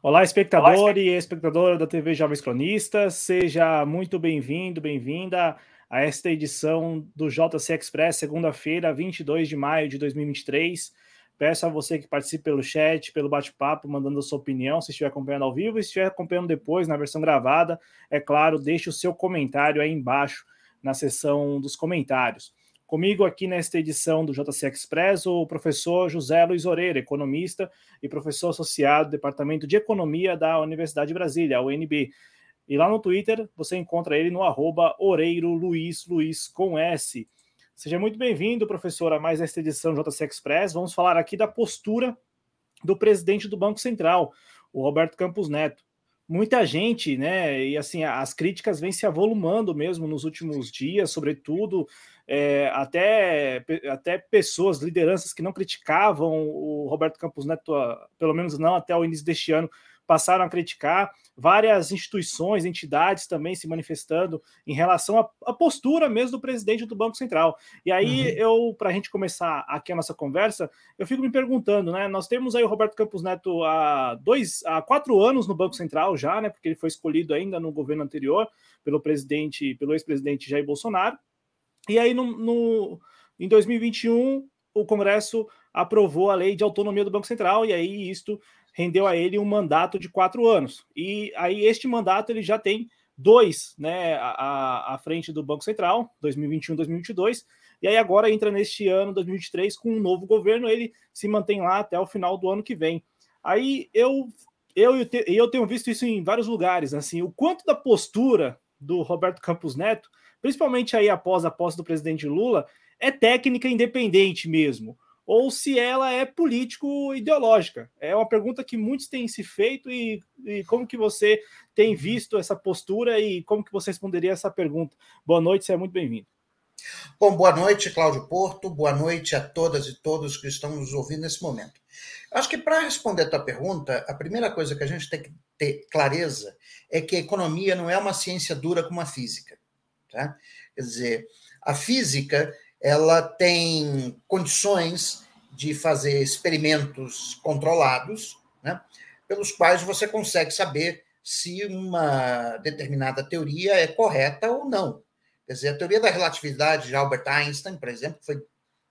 Olá, espectador e espectadora da TV Jovens Cronistas, seja muito bem-vindo, bem-vinda a esta edição do JC Express, segunda-feira, 22 de maio de 2023. Peço a você que participe pelo chat, pelo bate-papo, mandando a sua opinião, se estiver acompanhando ao vivo e se estiver acompanhando depois na versão gravada, é claro, deixe o seu comentário aí embaixo na seção dos comentários. Comigo aqui nesta edição do JC Express, o professor José Luiz Oreira, economista e professor associado do Departamento de Economia da Universidade de Brasília, UNB. E lá no Twitter você encontra ele no arroba Oreiro Luiz, Luiz com S. Seja muito bem-vindo, professor, a mais esta edição do JC Express. Vamos falar aqui da postura do presidente do Banco Central, o Roberto Campos Neto muita gente, né? E assim, as críticas vêm se avolumando mesmo nos últimos dias, sobretudo é, até, até pessoas, lideranças que não criticavam o Roberto Campos Neto, pelo menos não até o início deste ano, passaram a criticar, várias instituições, entidades também se manifestando em relação à, postura mesmo do presidente do Banco Central. E aí, uhum. eu, para a gente começar aqui a nossa conversa, eu fico me perguntando, né? Nós temos aí o Roberto Campos Neto há dois, há quatro anos no Banco Central já, né? Porque ele foi escolhido ainda no governo anterior pelo presidente, pelo ex-presidente Jair Bolsonaro. E aí, no, no, em 2021, o Congresso aprovou a lei de autonomia do Banco Central, e aí isto rendeu a ele um mandato de quatro anos. E aí este mandato ele já tem dois, né, à, à frente do Banco Central, 2021, 2022, e aí agora entra neste ano, 2023, com um novo governo, ele se mantém lá até o final do ano que vem. Aí eu eu, eu tenho visto isso em vários lugares, assim, o quanto da postura do Roberto Campos Neto, principalmente aí após a posse do presidente Lula, é técnica independente mesmo ou se ela é político-ideológica. É uma pergunta que muitos têm se feito e, e, como que você tem visto essa postura e como que você responderia essa pergunta. Boa noite, seja muito bem-vindo. Bom, boa noite, Cláudio Porto, boa noite a todas e todos que estão nos ouvindo nesse momento. Acho que para responder a tua pergunta, a primeira coisa que a gente tem que ter clareza é que a economia não é uma ciência dura como a física. Tá? Quer dizer, a física ela tem condições de fazer experimentos controlados, né, pelos quais você consegue saber se uma determinada teoria é correta ou não. Quer dizer, a teoria da relatividade de Albert Einstein, por exemplo, foi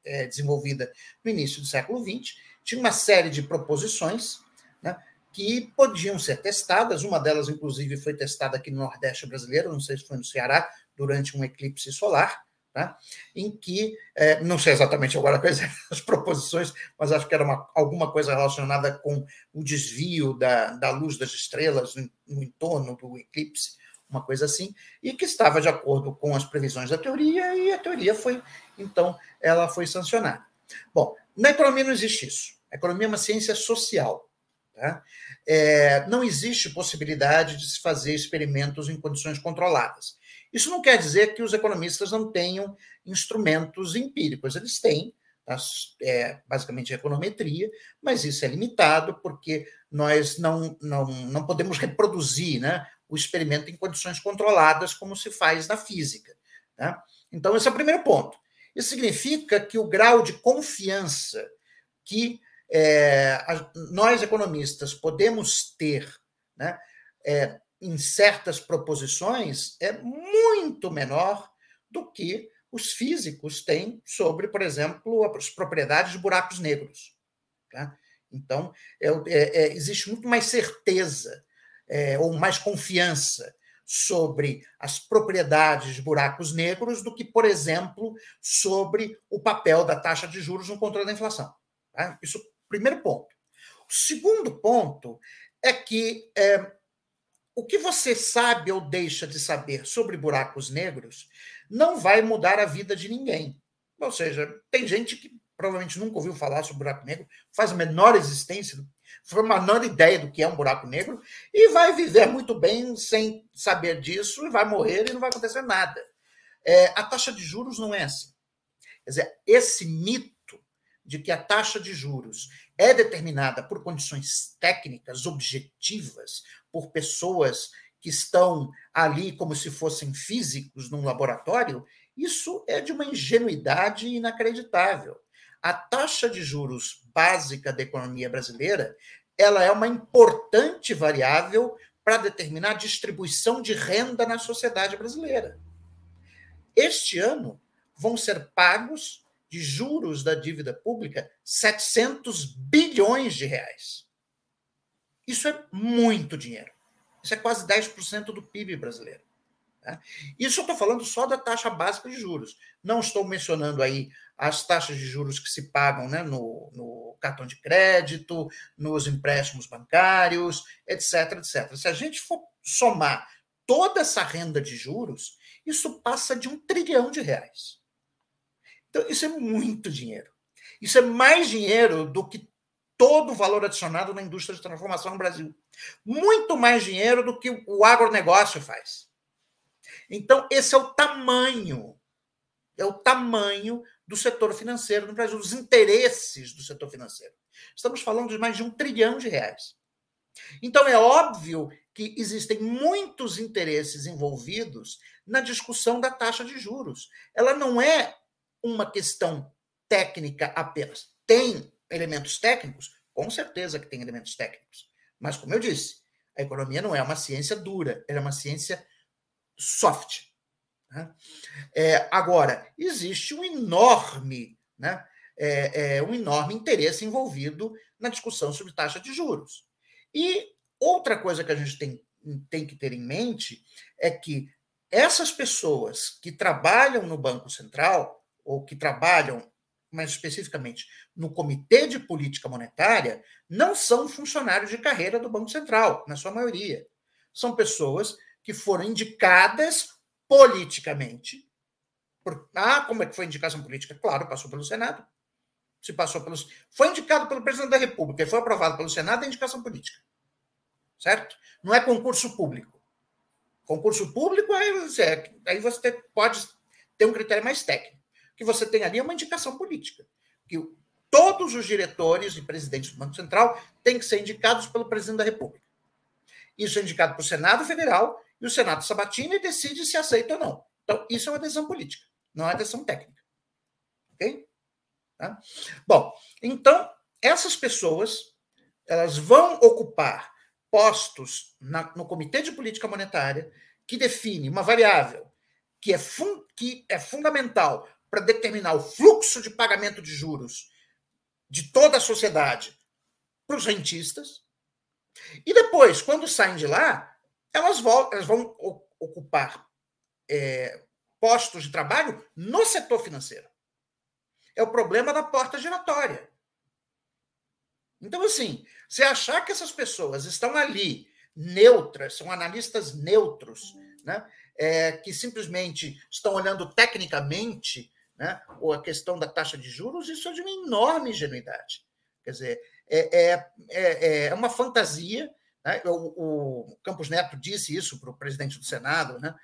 é, desenvolvida no início do século XX, tinha uma série de proposições né, que podiam ser testadas. Uma delas, inclusive, foi testada aqui no Nordeste brasileiro, não sei se foi no Ceará, durante um eclipse solar né? em que, é, não sei exatamente agora quais eram as proposições, mas acho que era uma, alguma coisa relacionada com o desvio da, da luz das estrelas no, no entorno do eclipse, uma coisa assim, e que estava de acordo com as previsões da teoria, e a teoria foi, então, ela foi sancionada. Bom, na economia não existe isso. A economia é uma ciência social. Tá? É, não existe possibilidade de se fazer experimentos em condições controladas. Isso não quer dizer que os economistas não tenham instrumentos empíricos, eles têm, é, basicamente econometria, mas isso é limitado porque nós não, não, não podemos reproduzir né, o experimento em condições controladas como se faz na física. Né? Então, esse é o primeiro ponto. Isso significa que o grau de confiança que é, nós, economistas, podemos ter né, é, em certas proposições é muito menor do que os físicos têm sobre, por exemplo, as propriedades de buracos negros. Tá? Então, é, é, é, existe muito mais certeza é, ou mais confiança sobre as propriedades de buracos negros do que, por exemplo, sobre o papel da taxa de juros no controle da inflação. Tá? Isso, primeiro ponto. O segundo ponto é que é, o que você sabe ou deixa de saber sobre buracos negros não vai mudar a vida de ninguém. Ou seja, tem gente que provavelmente nunca ouviu falar sobre buraco negro, faz a menor existência, faz a menor ideia do que é um buraco negro e vai viver muito bem sem saber disso e vai morrer e não vai acontecer nada. É, a taxa de juros não é assim. Quer dizer, esse mito de que a taxa de juros é determinada por condições técnicas objetivas, por pessoas que estão ali como se fossem físicos num laboratório, isso é de uma ingenuidade inacreditável. A taxa de juros básica da economia brasileira ela é uma importante variável para determinar a distribuição de renda na sociedade brasileira. Este ano vão ser pagos de juros da dívida pública 700 bilhões de reais. Isso é muito dinheiro. Isso é quase 10% do PIB brasileiro. Né? Isso eu estou falando só da taxa básica de juros. Não estou mencionando aí as taxas de juros que se pagam né, no, no cartão de crédito, nos empréstimos bancários, etc, etc. Se a gente for somar toda essa renda de juros, isso passa de um trilhão de reais. Então, isso é muito dinheiro. Isso é mais dinheiro do que todo o valor adicionado na indústria de transformação no Brasil. Muito mais dinheiro do que o agronegócio faz. Então, esse é o tamanho, é o tamanho do setor financeiro no Brasil, os interesses do setor financeiro. Estamos falando de mais de um trilhão de reais. Então, é óbvio que existem muitos interesses envolvidos na discussão da taxa de juros. Ela não é uma questão técnica apenas. Tem elementos técnicos? Com certeza que tem elementos técnicos. Mas, como eu disse, a economia não é uma ciência dura, ela é uma ciência soft. Né? É, agora, existe um enorme, né, é, é, um enorme interesse envolvido na discussão sobre taxa de juros. E outra coisa que a gente tem, tem que ter em mente é que essas pessoas que trabalham no Banco Central, ou que trabalham mais especificamente no Comitê de Política Monetária, não são funcionários de carreira do Banco Central, na sua maioria. São pessoas que foram indicadas politicamente. Por, ah, como é que foi indicação política? Claro, passou pelo Senado. Se passou pelos. Foi indicado pelo presidente da República e foi aprovado pelo Senado, é indicação política. Certo? Não é concurso público. Concurso público, aí você, aí você pode ter um critério mais técnico. Que você tem ali é uma indicação política. Que todos os diretores e presidentes do Banco Central têm que ser indicados pelo presidente da República. Isso é indicado para o Senado Federal e o Senado sabatina e decide se aceita ou não. Então, isso é uma decisão política, não é decisão técnica. Ok? Tá? Bom, então, essas pessoas elas vão ocupar postos na, no Comitê de Política Monetária que define uma variável que é, fun, que é fundamental para determinar o fluxo de pagamento de juros de toda a sociedade para os rentistas. E depois, quando saem de lá, elas vão, elas vão ocupar é, postos de trabalho no setor financeiro. É o problema da porta giratória. Então, assim, se achar que essas pessoas estão ali neutras, são analistas neutros, né, é, que simplesmente estão olhando tecnicamente né, ou a questão da taxa de juros, isso é de uma enorme ingenuidade. Quer dizer, é, é, é, é uma fantasia né? O, o, Campos Neto disse isso para o presidente do Senado, né?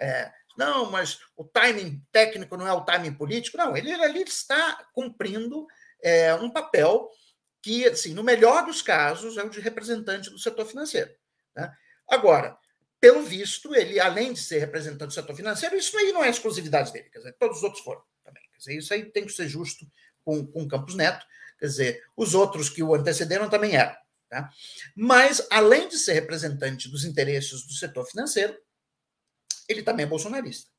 É, não, mas o timing técnico não é o timing político. Não, ele ali está cumprindo é, um papel que, assim, no melhor dos casos, é o de representante do setor financeiro. Né? Agora, pelo visto, ele, além de ser representante do setor financeiro, isso aí não é exclusividade dele, quer dizer, todos os outros foram dizer, isso aí tem que ser justo com, o Campos Neto, quer dizer, os outros que o antecederam também eram. Tá? Mas, além de ser representante dos interesses do setor financeiro, ele também é bolsonarista.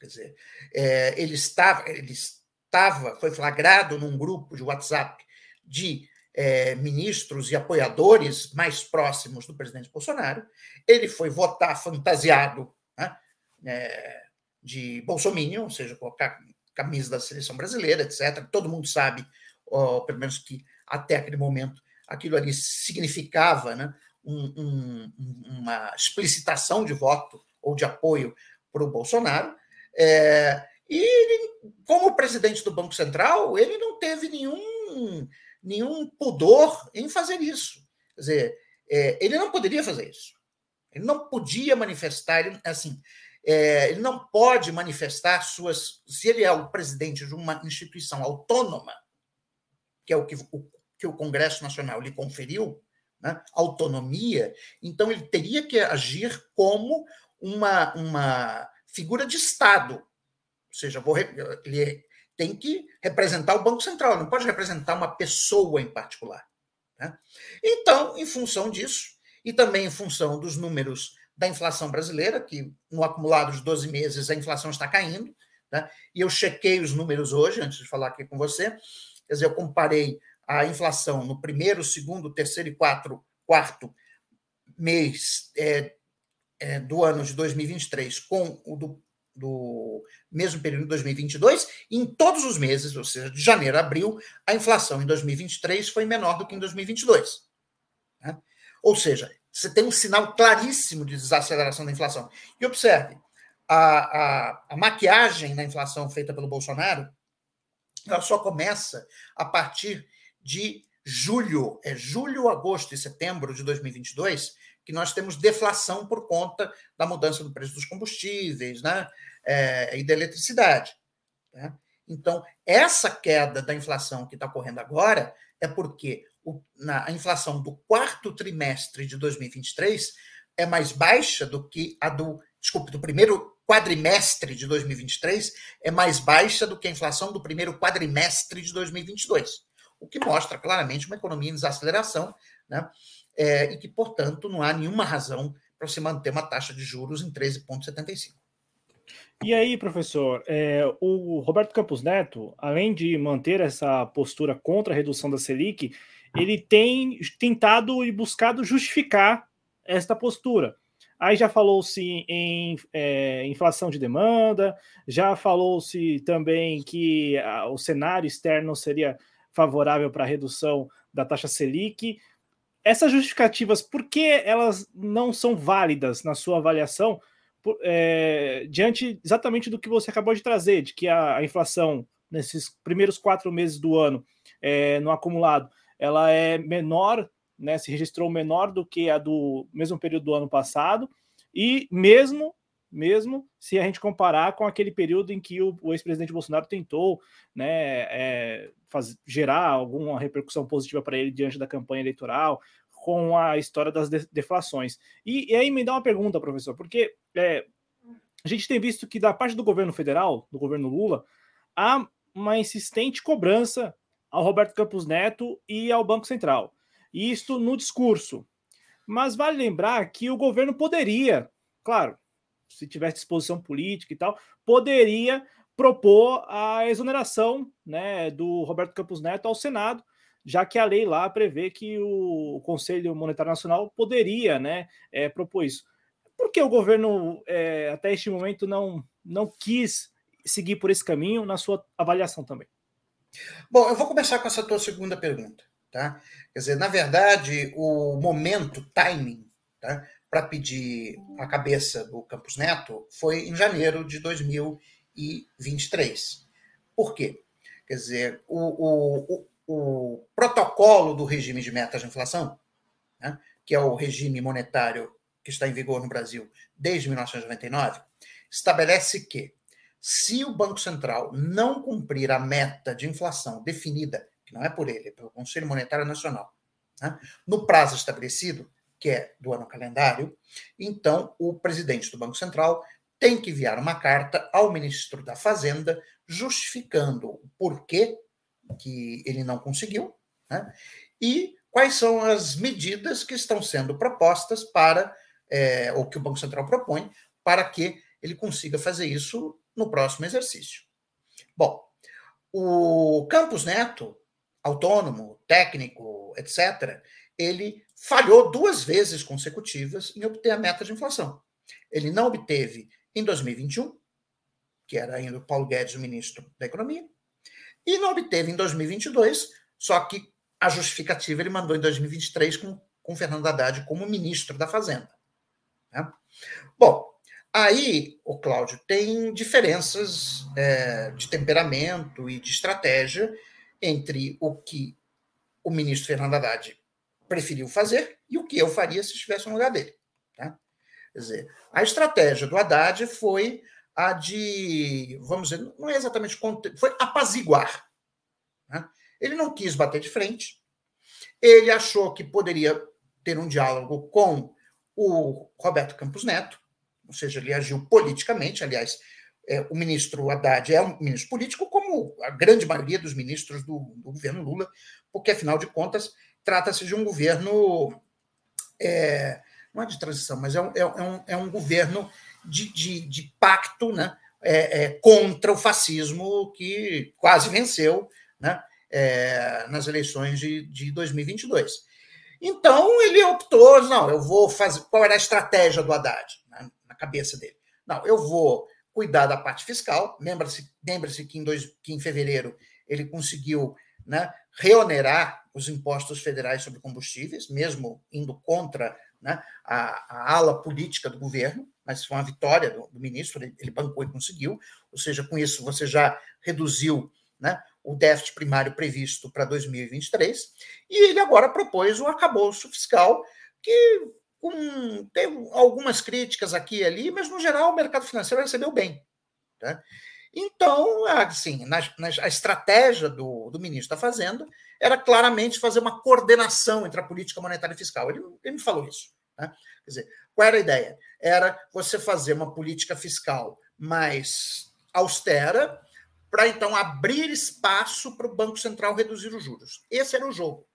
Quer dizer, é, ele, estava, ele estava, foi flagrado num grupo de WhatsApp de é, ministros e apoiadores mais próximos do presidente Bolsonaro. Ele foi votar fantasiado né, é, de bolsominion, ou seja, colocar camisa da seleção brasileira, etc. Todo mundo sabe, ó, pelo menos que até aquele momento, aquilo ali significava né, um, um, uma explicitação de voto ou de apoio para o Bolsonaro. É, e ele, como presidente do Banco Central, ele não teve nenhum, nenhum pudor em fazer isso. Quer dizer, é, ele não poderia fazer isso. Ele não podia manifestar, ele, assim, é, ele não pode manifestar suas. Se ele é o presidente de uma instituição autônoma, que é o que o que o Congresso Nacional lhe conferiu, né, autonomia, então ele teria que agir como uma, uma figura de Estado. Ou seja, vou, ele tem que representar o Banco Central, não pode representar uma pessoa em particular. Né? Então, em função disso, e também em função dos números da inflação brasileira, que no acumulado de 12 meses a inflação está caindo, né? e eu chequei os números hoje, antes de falar aqui com você, quer dizer, eu comparei a inflação no primeiro, segundo, terceiro e quatro, quarto mês é, é, do ano de 2023 com o do, do mesmo período de 2022, e em todos os meses, ou seja, de janeiro a abril, a inflação em 2023 foi menor do que em 2022. Né? Ou seja, você tem um sinal claríssimo de desaceleração da inflação. E observe, a, a, a maquiagem na inflação feita pelo Bolsonaro ela só começa a partir de julho, é julho, agosto e setembro de 2022, que nós temos deflação por conta da mudança do preço dos combustíveis né, é, e da eletricidade. Né? Então, essa queda da inflação que está ocorrendo agora é porque o, na, a inflação do quarto trimestre de 2023 é mais baixa do que a do, desculpe, do primeiro quadrimestre de 2023 é mais baixa do que a inflação do primeiro quadrimestre de 2022, o que mostra claramente uma economia em desaceleração, né? É, e que, portanto, não há nenhuma razão para se manter uma taxa de juros em 13,75. E aí, professor, é, o Roberto Campos Neto, além de manter essa postura contra a redução da Selic, ele tem tentado e buscado justificar esta postura. Aí já falou-se em é, inflação de demanda, já falou-se também que a, o cenário externo seria favorável para a redução da taxa Selic. Essas justificativas, por que elas não são válidas na sua avaliação, por, é, diante exatamente do que você acabou de trazer, de que a, a inflação nesses primeiros quatro meses do ano, é, no acumulado, ela é menor, né, se registrou menor do que a do mesmo período do ano passado, e mesmo mesmo se a gente comparar com aquele período em que o, o ex-presidente Bolsonaro tentou né, é, faz, gerar alguma repercussão positiva para ele diante da campanha eleitoral, com a história das deflações. E, e, aí me dá uma pergunta, professor, porque é, a gente tem visto que da parte do governo federal, do governo Lula, há uma insistente cobrança ao Roberto Campos Neto e ao Banco Central. Isto no discurso. Mas vale lembrar que o governo poderia, claro, se tivesse disposição política e tal, poderia propor a exoneração né, do Roberto Campos Neto ao Senado, já que a lei lá prevê que o Conselho Monetário Nacional poderia né, é, propor isso. Por que o governo, é, até este momento, não, não quis seguir por esse caminho na sua avaliação também? Bom, eu vou começar com essa tua segunda pergunta. Tá? Quer dizer, na verdade, o momento, timing, tá? para pedir a cabeça do Campos Neto foi em janeiro de 2023. Por quê? Quer dizer, o, o, o, o protocolo do regime de metas de inflação, né, que é o regime monetário que está em vigor no Brasil desde 1999, estabelece que se o Banco Central não cumprir a meta de inflação definida, que não é por ele, é pelo Conselho Monetário Nacional, né, no prazo estabelecido, que é do ano calendário, então o presidente do Banco Central tem que enviar uma carta ao ministro da Fazenda justificando o porquê que ele não conseguiu né, e quais são as medidas que estão sendo propostas para, é, ou que o Banco Central propõe, para que ele consiga fazer isso no próximo exercício. Bom, o Campos Neto, autônomo, técnico, etc., ele falhou duas vezes consecutivas em obter a meta de inflação. Ele não obteve em 2021, que era ainda o Paulo Guedes o ministro da Economia, e não obteve em 2022, só que a justificativa ele mandou em 2023 com, com Fernando Haddad como ministro da Fazenda. Né? Bom, Aí, o Cláudio, tem diferenças é, de temperamento e de estratégia entre o que o ministro Fernando Haddad preferiu fazer e o que eu faria se estivesse no lugar dele. Tá? Quer dizer, a estratégia do Haddad foi a de, vamos dizer, não é exatamente, foi apaziguar. Né? Ele não quis bater de frente, ele achou que poderia ter um diálogo com o Roberto Campos Neto, ou seja, ele agiu politicamente. Aliás, é, o ministro Haddad é um ministro político, como a grande maioria dos ministros do, do governo Lula, porque, afinal de contas, trata-se de um governo, é, não é de transição, mas é um, é um, é um governo de, de, de pacto né, é, é, contra o fascismo que quase venceu né, é, nas eleições de, de 2022. Então ele optou, não, eu vou fazer. Qual era a estratégia do Haddad né, na cabeça dele? Não, eu vou cuidar da parte fiscal. Lembra-se lembra que, em dois, que em fevereiro ele conseguiu né, reonerar os impostos federais sobre combustíveis, mesmo indo contra né, a, a, ala política do governo, mas foi uma vitória do, do ministro, ele, ele, bancou e conseguiu, ou seja, com isso você já reduziu né, o déficit primário previsto para 2023, e ele agora propôs um arcabouço fiscal que com, tem algumas críticas aqui e ali, mas no geral o mercado financeiro recebeu bem. Tá? Então, assim, na, na, a estratégia do, do ministro da Fazenda era claramente fazer uma coordenação entre a política monetária e fiscal. Ele, ele me falou isso. Né? Quer dizer, qual era a ideia? Era você fazer uma política fiscal mais austera, para então abrir espaço para o Banco Central reduzir os juros. Esse era o jogo.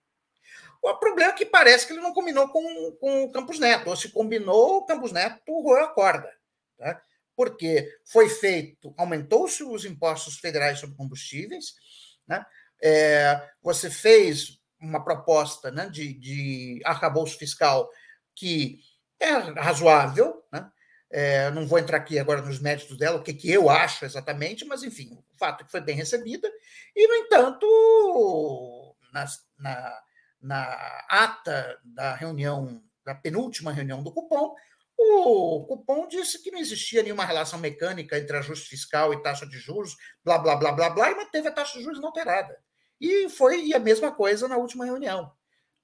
O problema é que parece que ele não combinou com, com o Campos Neto, ou se combinou, o Campos Neto roeu a corda. Tá? Porque foi feito, aumentou-se os impostos federais sobre combustíveis, né? É, você fez uma proposta né, de, de arcabouço fiscal que é razoável, né? É, não vou entrar aqui agora nos méritos dela, o que, que eu acho exatamente, mas enfim, o fato é que foi bem recebida, e, no entanto, na, na, na ata da reunião, da penúltima reunião do cupom, o cupom disse que não existia nenhuma relação mecânica entre ajuste fiscal e taxa de juros, blá, blá, blá, blá, blá, e manteve a taxa de juros inalterada. E foi a mesma coisa na última reunião.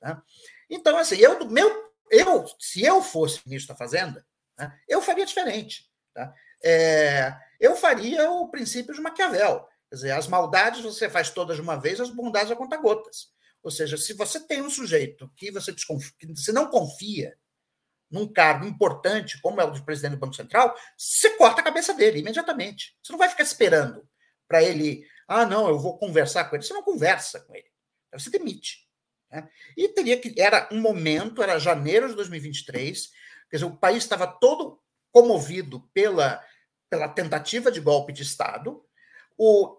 Tá? Então, assim, eu, meu, eu, se eu fosse ministro da Fazenda, né, eu faria diferente. Tá? É, eu faria o princípio de Maquiavel. Quer dizer, as maldades você faz todas de uma vez, as bondades a conta gotas. Ou seja, se você tem um sujeito que você, desconfia, que você não confia num cargo importante, como é o de presidente do Banco Central, você corta a cabeça dele imediatamente. Você não vai ficar esperando para ele ah, não, eu vou conversar com ele. Você não conversa com ele. Você demite. Né? E teria que. Era um momento, era janeiro de 2023, quer dizer, o país estava todo comovido pela, pela tentativa de golpe de Estado.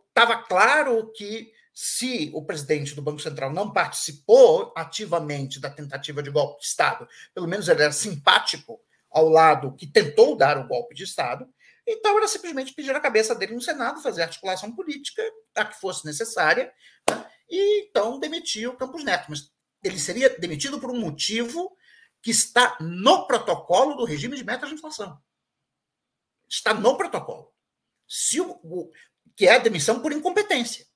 Estava claro que se o presidente do Banco Central não participou ativamente da tentativa de golpe de Estado, pelo menos ele era simpático ao lado que tentou dar o golpe de Estado, então era simplesmente pedir a cabeça dele no Senado, fazer articulação política, a que fosse necessária, né? e então demitir o Campos Neto. Mas ele seria demitido por um motivo que está no protocolo do regime de metas de inflação. Está no protocolo. Se o, o, que é a demissão por incompetência.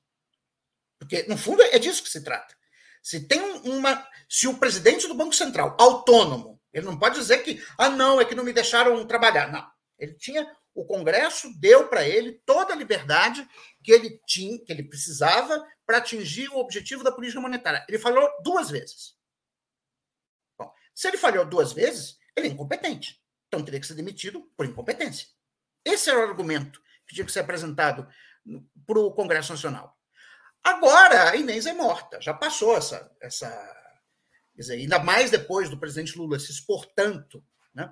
Porque, no fundo, é disso que se trata. Se tem uma. Se o presidente do Banco Central, autônomo, ele não pode dizer que, ah, não, é que não me deixaram trabalhar. Não. Ele tinha o Congresso deu para ele toda a liberdade que ele tinha, que ele precisava para atingir o objetivo da política monetária. Ele falou duas vezes. Bom, se ele falhou duas vezes, ele é incompetente. Então teria que ser demitido por incompetência. Esse era o argumento que tinha que ser apresentado para o Congresso Nacional. Agora a Inês é morta, já passou essa. essa dizer, ainda mais depois do presidente Lula se expor tanto né,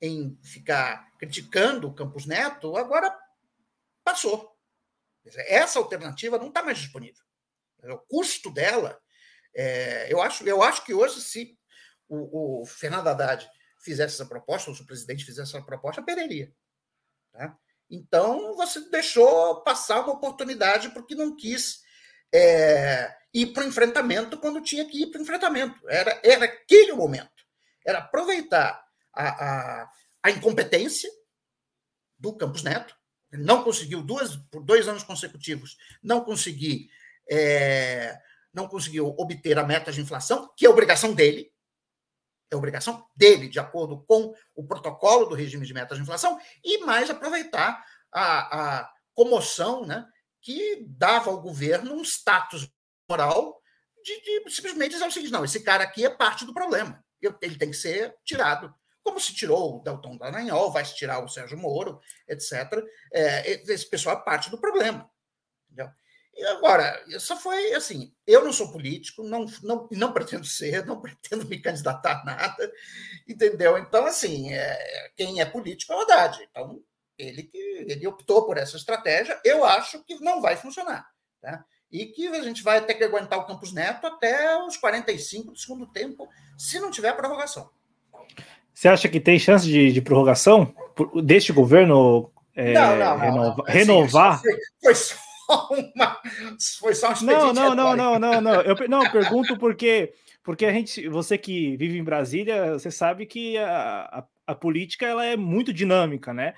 em ficar criticando o Campos Neto, agora passou. Essa alternativa não está mais disponível. O custo dela, é, eu, acho, eu acho que hoje, se o, o, Fernando Haddad fizesse essa proposta, ou se o presidente fizesse essa proposta, perderia. Tá? Então, você deixou passar uma oportunidade porque não quis é, ir para o enfrentamento quando tinha que ir para o enfrentamento. Era, era aquele momento. Era aproveitar a, a, a incompetência do Campos Neto, não conseguiu duas por dois anos consecutivos, não conseguir é, não conseguiu obter a meta de inflação, que é obrigação dele, é obrigação dele, de acordo com o protocolo do regime de metas de inflação, e mais aproveitar a, a comoção né, que dava ao governo um status moral de, de, simplesmente dizer o seguinte: não, esse cara aqui é parte do problema, ele tem que ser tirado como se tirou o Delton Dallagnol, vai se tirar o Sérgio Moro, etc. É, esse pessoal é parte do problema. Entendeu? E agora, isso foi assim, eu não sou político, não, não, não pretendo ser, não pretendo me candidatar a nada, entendeu? Então, assim, é, quem é político é o Haddad. Então, ele, ele optou por essa estratégia, eu acho que não vai funcionar. Tá? E que a gente vai ter que aguentar o Campos Neto até os 45 do segundo tempo, se não tiver prorrogação. Você acha que tem chance de, de prorrogação deste governo é, não, não, não, assim, renovar? Foi, foi só uma. Foi só um Não, não, não, não, não, não. Eu não, eu pergunto porque, porque a gente, você que vive em Brasília, você sabe que a, a, política ela é muito dinâmica, né?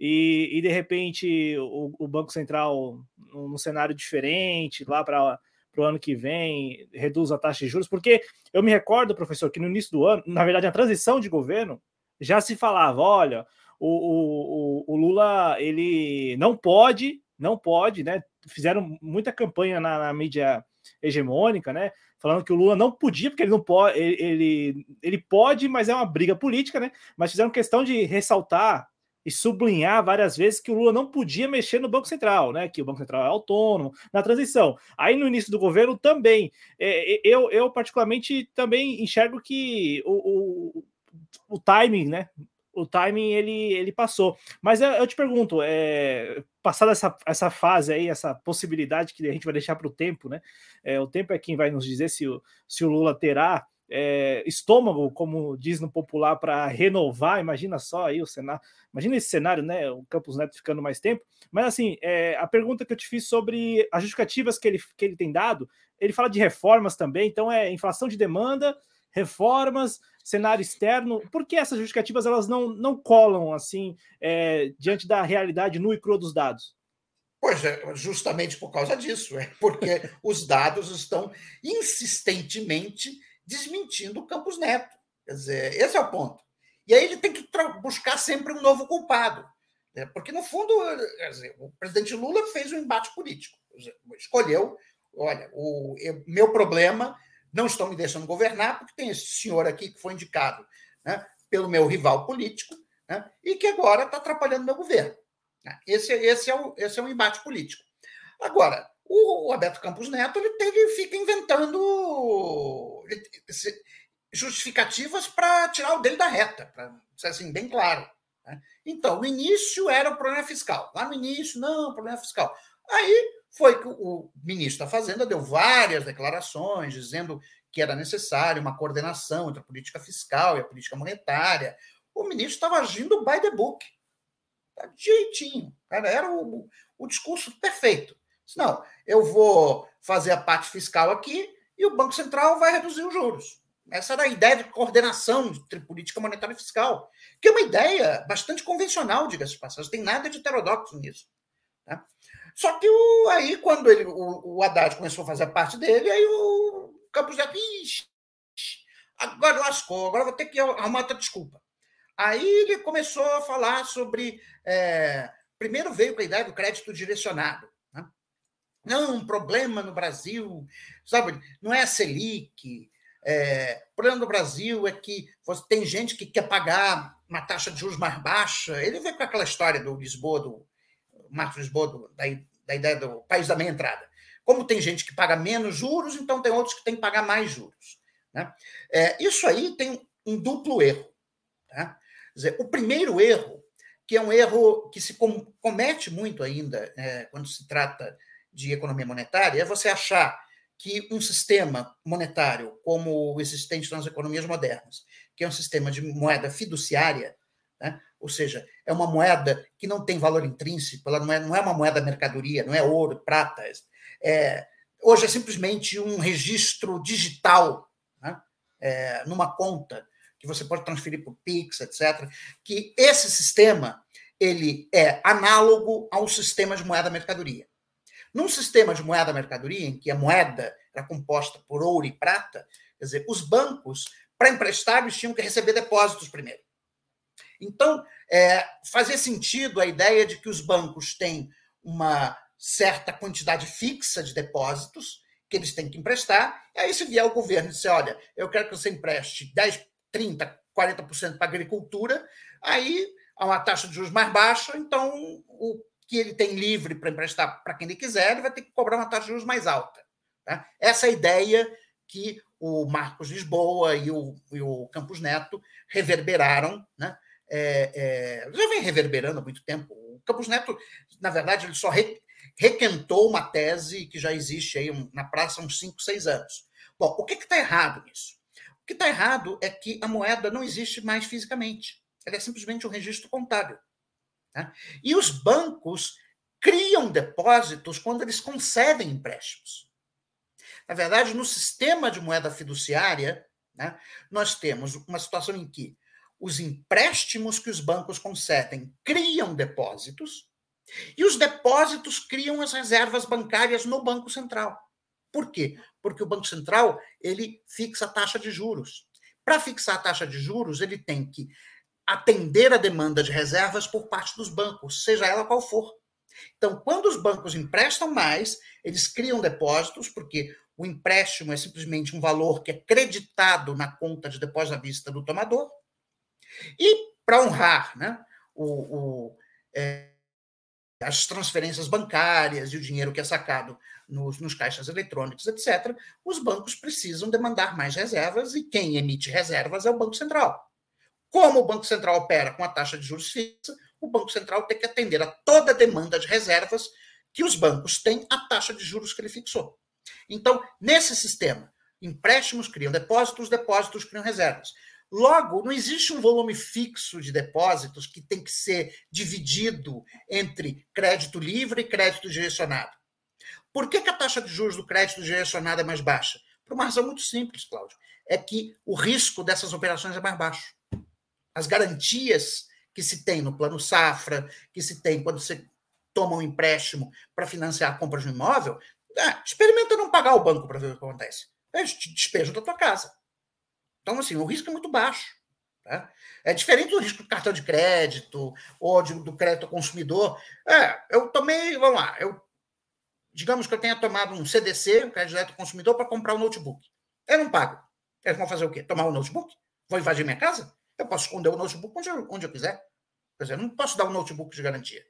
E, e de repente o, o Banco Central, num cenário diferente, lá para para o ano que vem, reduz a taxa de juros, porque eu me recordo, professor, que no início do ano, na verdade, a transição de governo, já se falava: olha, o, o, o Lula ele não pode, não pode, né? fizeram muita campanha na, na, mídia hegemônica, né? Falando que o Lula não podia, porque ele não pode, ele, ele, ele pode, mas é uma briga política, né? Mas fizeram questão de ressaltar e sublinhar várias vezes que o Lula não podia mexer no Banco Central, né? Que o Banco Central é autônomo na transição. Aí no início do governo também. É, eu, eu, particularmente, também enxergo que o, o, o timing, né? o timing ele, ele passou. Mas eu, eu te pergunto, é, passada essa, essa fase aí, essa possibilidade que a gente vai deixar para o tempo, né? É, o tempo é quem vai nos dizer se o, se o Lula terá é, estômago, como diz no popular, para renovar. Imagina só aí o cenário, imagina esse cenário, né? O Campos Neto ficando mais tempo. Mas assim, é, a pergunta que eu te fiz sobre as justificativas que ele, que ele tem dado, ele fala de reformas também, então é inflação de demanda, reformas cenário externo, por que essas justificativas elas não, não colam assim é, diante da realidade nua e crua dos dados? Pois é, justamente por causa disso, é porque os dados estão insistentemente desmentindo o Campos Neto. Quer dizer, esse é o ponto. E aí ele tem que buscar sempre um novo culpado. Né? Porque, no fundo, dizer, o presidente Lula fez um embate político. Escolheu, olha, o meu problema não estão me deixando governar, porque tem esse senhor aqui que foi indicado né, pelo meu rival político né, e que agora está atrapalhando meu governo. Esse, esse, é o, esse é o embate político. Agora, o Alberto Campos Neto ele, ele fica inventando justificativas para tirar o dele da reta, para ser assim, bem claro. Né? Então, no início era o problema fiscal. Lá no início, não, problema fiscal. Aí foi que o ministro da Fazenda deu várias declarações dizendo que era necessário uma coordenação entre a política fiscal e a política monetária. O ministro estava agindo by the book. Tá jeitinho. Cara, era o, o discurso perfeito. Não, eu vou fazer a parte fiscal aqui e o Banco Central vai reduzir os juros. Essa era a ideia de coordenação entre política monetária e fiscal, que é uma ideia bastante convencional, diga-se de passagem, não tem nada de heterodoxo nisso. Tá? Só que o, aí, quando ele, o, o Haddad começou a fazer parte dele, aí o Campos Neto, Ixi, agora lascou, agora vou ter que arrumar outra desculpa. Aí ele começou a falar sobre. É, primeiro veio com a ideia do crédito direcionado. Né? Não, um problema no Brasil, sabe, não é a Selic. É, o problema do Brasil é que você, tem gente que quer pagar uma taxa de juros mais baixa. Ele veio com aquela história do Lisboa, do, Marcos Lisboa, da, da ideia do país da meia entrada. Como tem gente que paga menos juros, então tem outros que têm que pagar mais juros. Né? É, isso aí tem um duplo erro. Tá? Dizer, o primeiro erro, que é um erro que se com, comete muito ainda é, quando se trata de economia monetária, é você achar que um sistema monetário como o existente nas economias modernas, que é um sistema de moeda fiduciária, né? Ou seja, é uma moeda que não tem valor intrínseco, ela não é, não é uma moeda mercadoria, não é ouro, prata. É, hoje é simplesmente um registro digital né? é, numa conta que você pode transferir para o Pix, etc. Que esse sistema ele é análogo ao sistema de moeda mercadoria. Num sistema de moeda mercadoria, em que a moeda era composta por ouro e prata, quer dizer, os bancos, para emprestar, tinham que receber depósitos primeiro. Então, é, fazia sentido a ideia de que os bancos têm uma certa quantidade fixa de depósitos que eles têm que emprestar, e aí se vier o governo e disser, olha, eu quero que você empreste 10, 30, 40% para agricultura, aí há uma taxa de juros mais baixa, então o que ele tem livre para emprestar para quem ele quiser, ele vai ter que cobrar uma taxa de juros mais alta. Tá? Essa é a ideia que o Marcos Lisboa e o, e o Campos Neto reverberaram, né? É, é, já vem reverberando há muito tempo. O Campos Neto, na verdade, ele só re, requentou uma tese que já existe aí na praça há uns 5, 6 anos. Bom, o que está errado nisso? O que está errado é que a moeda não existe mais fisicamente. Ela é simplesmente um registro contábil. Né? E os bancos criam depósitos quando eles concedem empréstimos. Na verdade, no sistema de moeda fiduciária, né, nós temos uma situação em que os empréstimos que os bancos concedem criam depósitos e os depósitos criam as reservas bancárias no Banco Central. Por quê? Porque o Banco Central ele fixa a taxa de juros. Para fixar a taxa de juros, ele tem que atender a demanda de reservas por parte dos bancos, seja ela qual for. Então, quando os bancos emprestam mais, eles criam depósitos, porque o empréstimo é simplesmente um valor que é creditado na conta de depósito à vista do tomador. E, para honrar né, o, o é, as transferências bancárias e o dinheiro que é sacado nos, nos caixas eletrônicos, etc., os bancos precisam demandar mais reservas e quem emite reservas é o Banco Central. Como o Banco Central opera com a taxa de juros fixa, o Banco Central tem que atender a toda a demanda de reservas que os bancos têm à taxa de juros que ele fixou. Então, nesse sistema, empréstimos criam depósitos, depósitos criam reservas. Logo, não existe um volume fixo de depósitos que tem que ser dividido entre crédito livre e crédito direcionado. Por que, que a taxa de juros do crédito direcionado é mais baixa? Por uma razão muito simples, Cláudio. É que o risco dessas operações é mais baixo. As garantias que se tem no plano safra, que se tem quando você toma um empréstimo para financiar a compra de um imóvel, é, experimenta não pagar o banco para ver o que acontece. Te despejam da tua casa. Então, assim, o risco é muito baixo. Tá? É diferente do risco do cartão de crédito ou de, do crédito ao consumidor. É, eu tomei, vamos lá, eu, digamos que eu tenha tomado um CDC, um crédito direto ao consumidor, para comprar um notebook. Eu não pago. Eles vão fazer o quê? Tomar o um notebook? Vão invadir minha casa? Eu posso esconder o notebook onde eu, onde eu quiser. Quer dizer, eu não posso dar um notebook de garantia.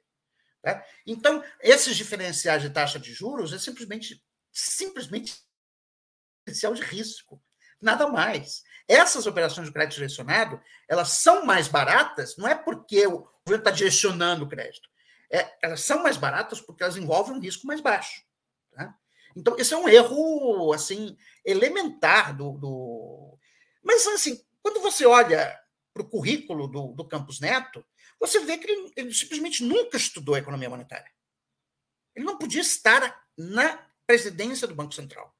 Tá? Então, esses diferenciais de taxa de juros é simplesmente, simplesmente diferencial de risco. Nada mais. Essas operações de crédito direcionado, elas são mais baratas, não é porque o governo está direcionando o crédito. É, elas são mais baratas porque elas envolvem um risco mais baixo. Tá? Então, esse é um erro assim elementar do, do... Mas, assim, quando você olha para o currículo do, do Campos Neto, você vê que ele, ele simplesmente nunca estudou economia monetária. Ele não podia estar na presidência do Banco Central.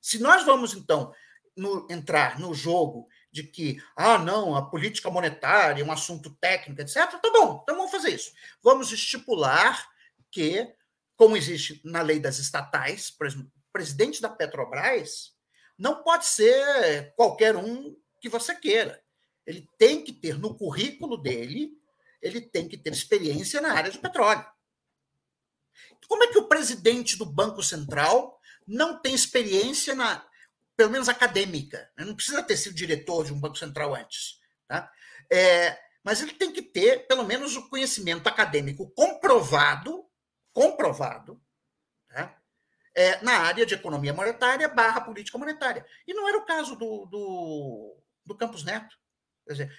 Se nós vamos, então, no, entrar no jogo de que, ah, não, a política monetária é um assunto técnico, etc., tá bom, então vamos fazer isso. Vamos estipular que, como existe na lei das estatais, por exemplo, o presidente da Petrobras não pode ser qualquer um que você queira. Ele tem que ter no currículo dele ele tem que ter experiência na área de petróleo. Como é que o presidente do Banco Central não tem experiência na, pelo menos acadêmica? Né? Não precisa ter sido diretor de um Banco Central antes. Tá? É, mas ele tem que ter, pelo menos, o conhecimento acadêmico comprovado, comprovado, tá? é, na área de economia monetária barra política monetária. E não era o caso do, do, do Campos Neto. Quer dizer,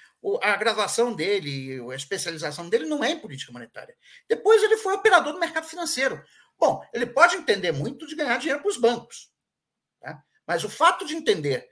a graduação dele, a especialização dele não é em política monetária. Depois ele foi operador do mercado financeiro. Bom, ele pode entender muito de ganhar dinheiro para os bancos. Mas o fato de entender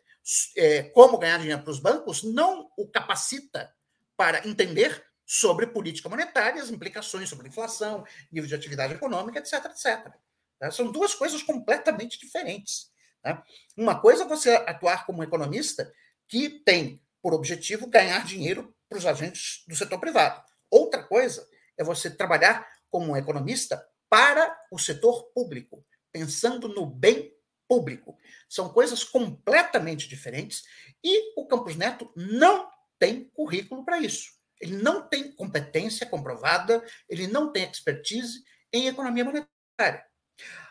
é, como ganhar dinheiro para os bancos não o capacita para entender sobre política monetária, as implicações sobre inflação, nível de atividade econômica, etc, etc. Tá? São duas coisas completamente diferentes. Tá? Uma coisa é você atuar como economista que tem por objetivo ganhar dinheiro para os agentes do setor privado. Outra coisa é você trabalhar como um economista para o setor público, pensando no bem público. São coisas completamente diferentes e o Campos Neto não tem currículo para isso. Ele não tem competência comprovada, ele não tem expertise em economia monetária.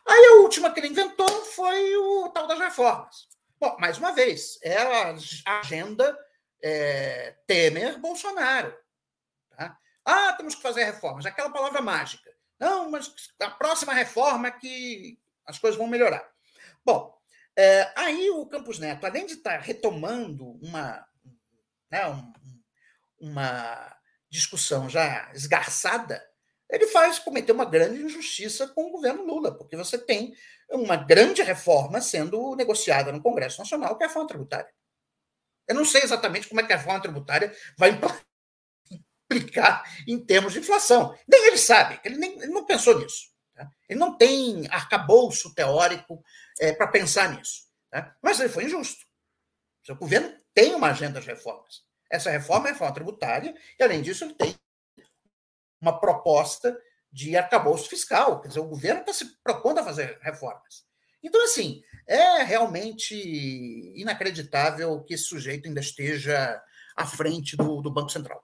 Aí a última que ele inventou foi o tal das reformas. Bom, mais uma vez, é a agenda é, Temer, Bolsonaro. Tá? Ah, temos que fazer reformas. Aquela palavra mágica. Não, mas a próxima reforma é que as coisas vão melhorar. Bom, é, aí o Campos Neto, além de estar retomando uma, né, um, uma discussão já esgarçada, ele faz cometer uma grande injustiça com o governo Lula, porque você tem uma grande reforma sendo negociada no Congresso Nacional, que é a reforma tributária. Eu não sei exatamente como é que a reforma tributária vai implicar em termos de inflação. Nem ele sabe, ele, nem, ele não pensou nisso. Ele não tem arcabouço teórico é, para pensar nisso. Tá? Mas ele foi injusto. O governo tem uma agenda de reformas. Essa reforma é reforma tributária, e além disso, ele tem uma proposta de arcabouço fiscal. Quer dizer, o governo está se propondo a fazer reformas. Então, assim, é realmente inacreditável que esse sujeito ainda esteja à frente do, do Banco Central.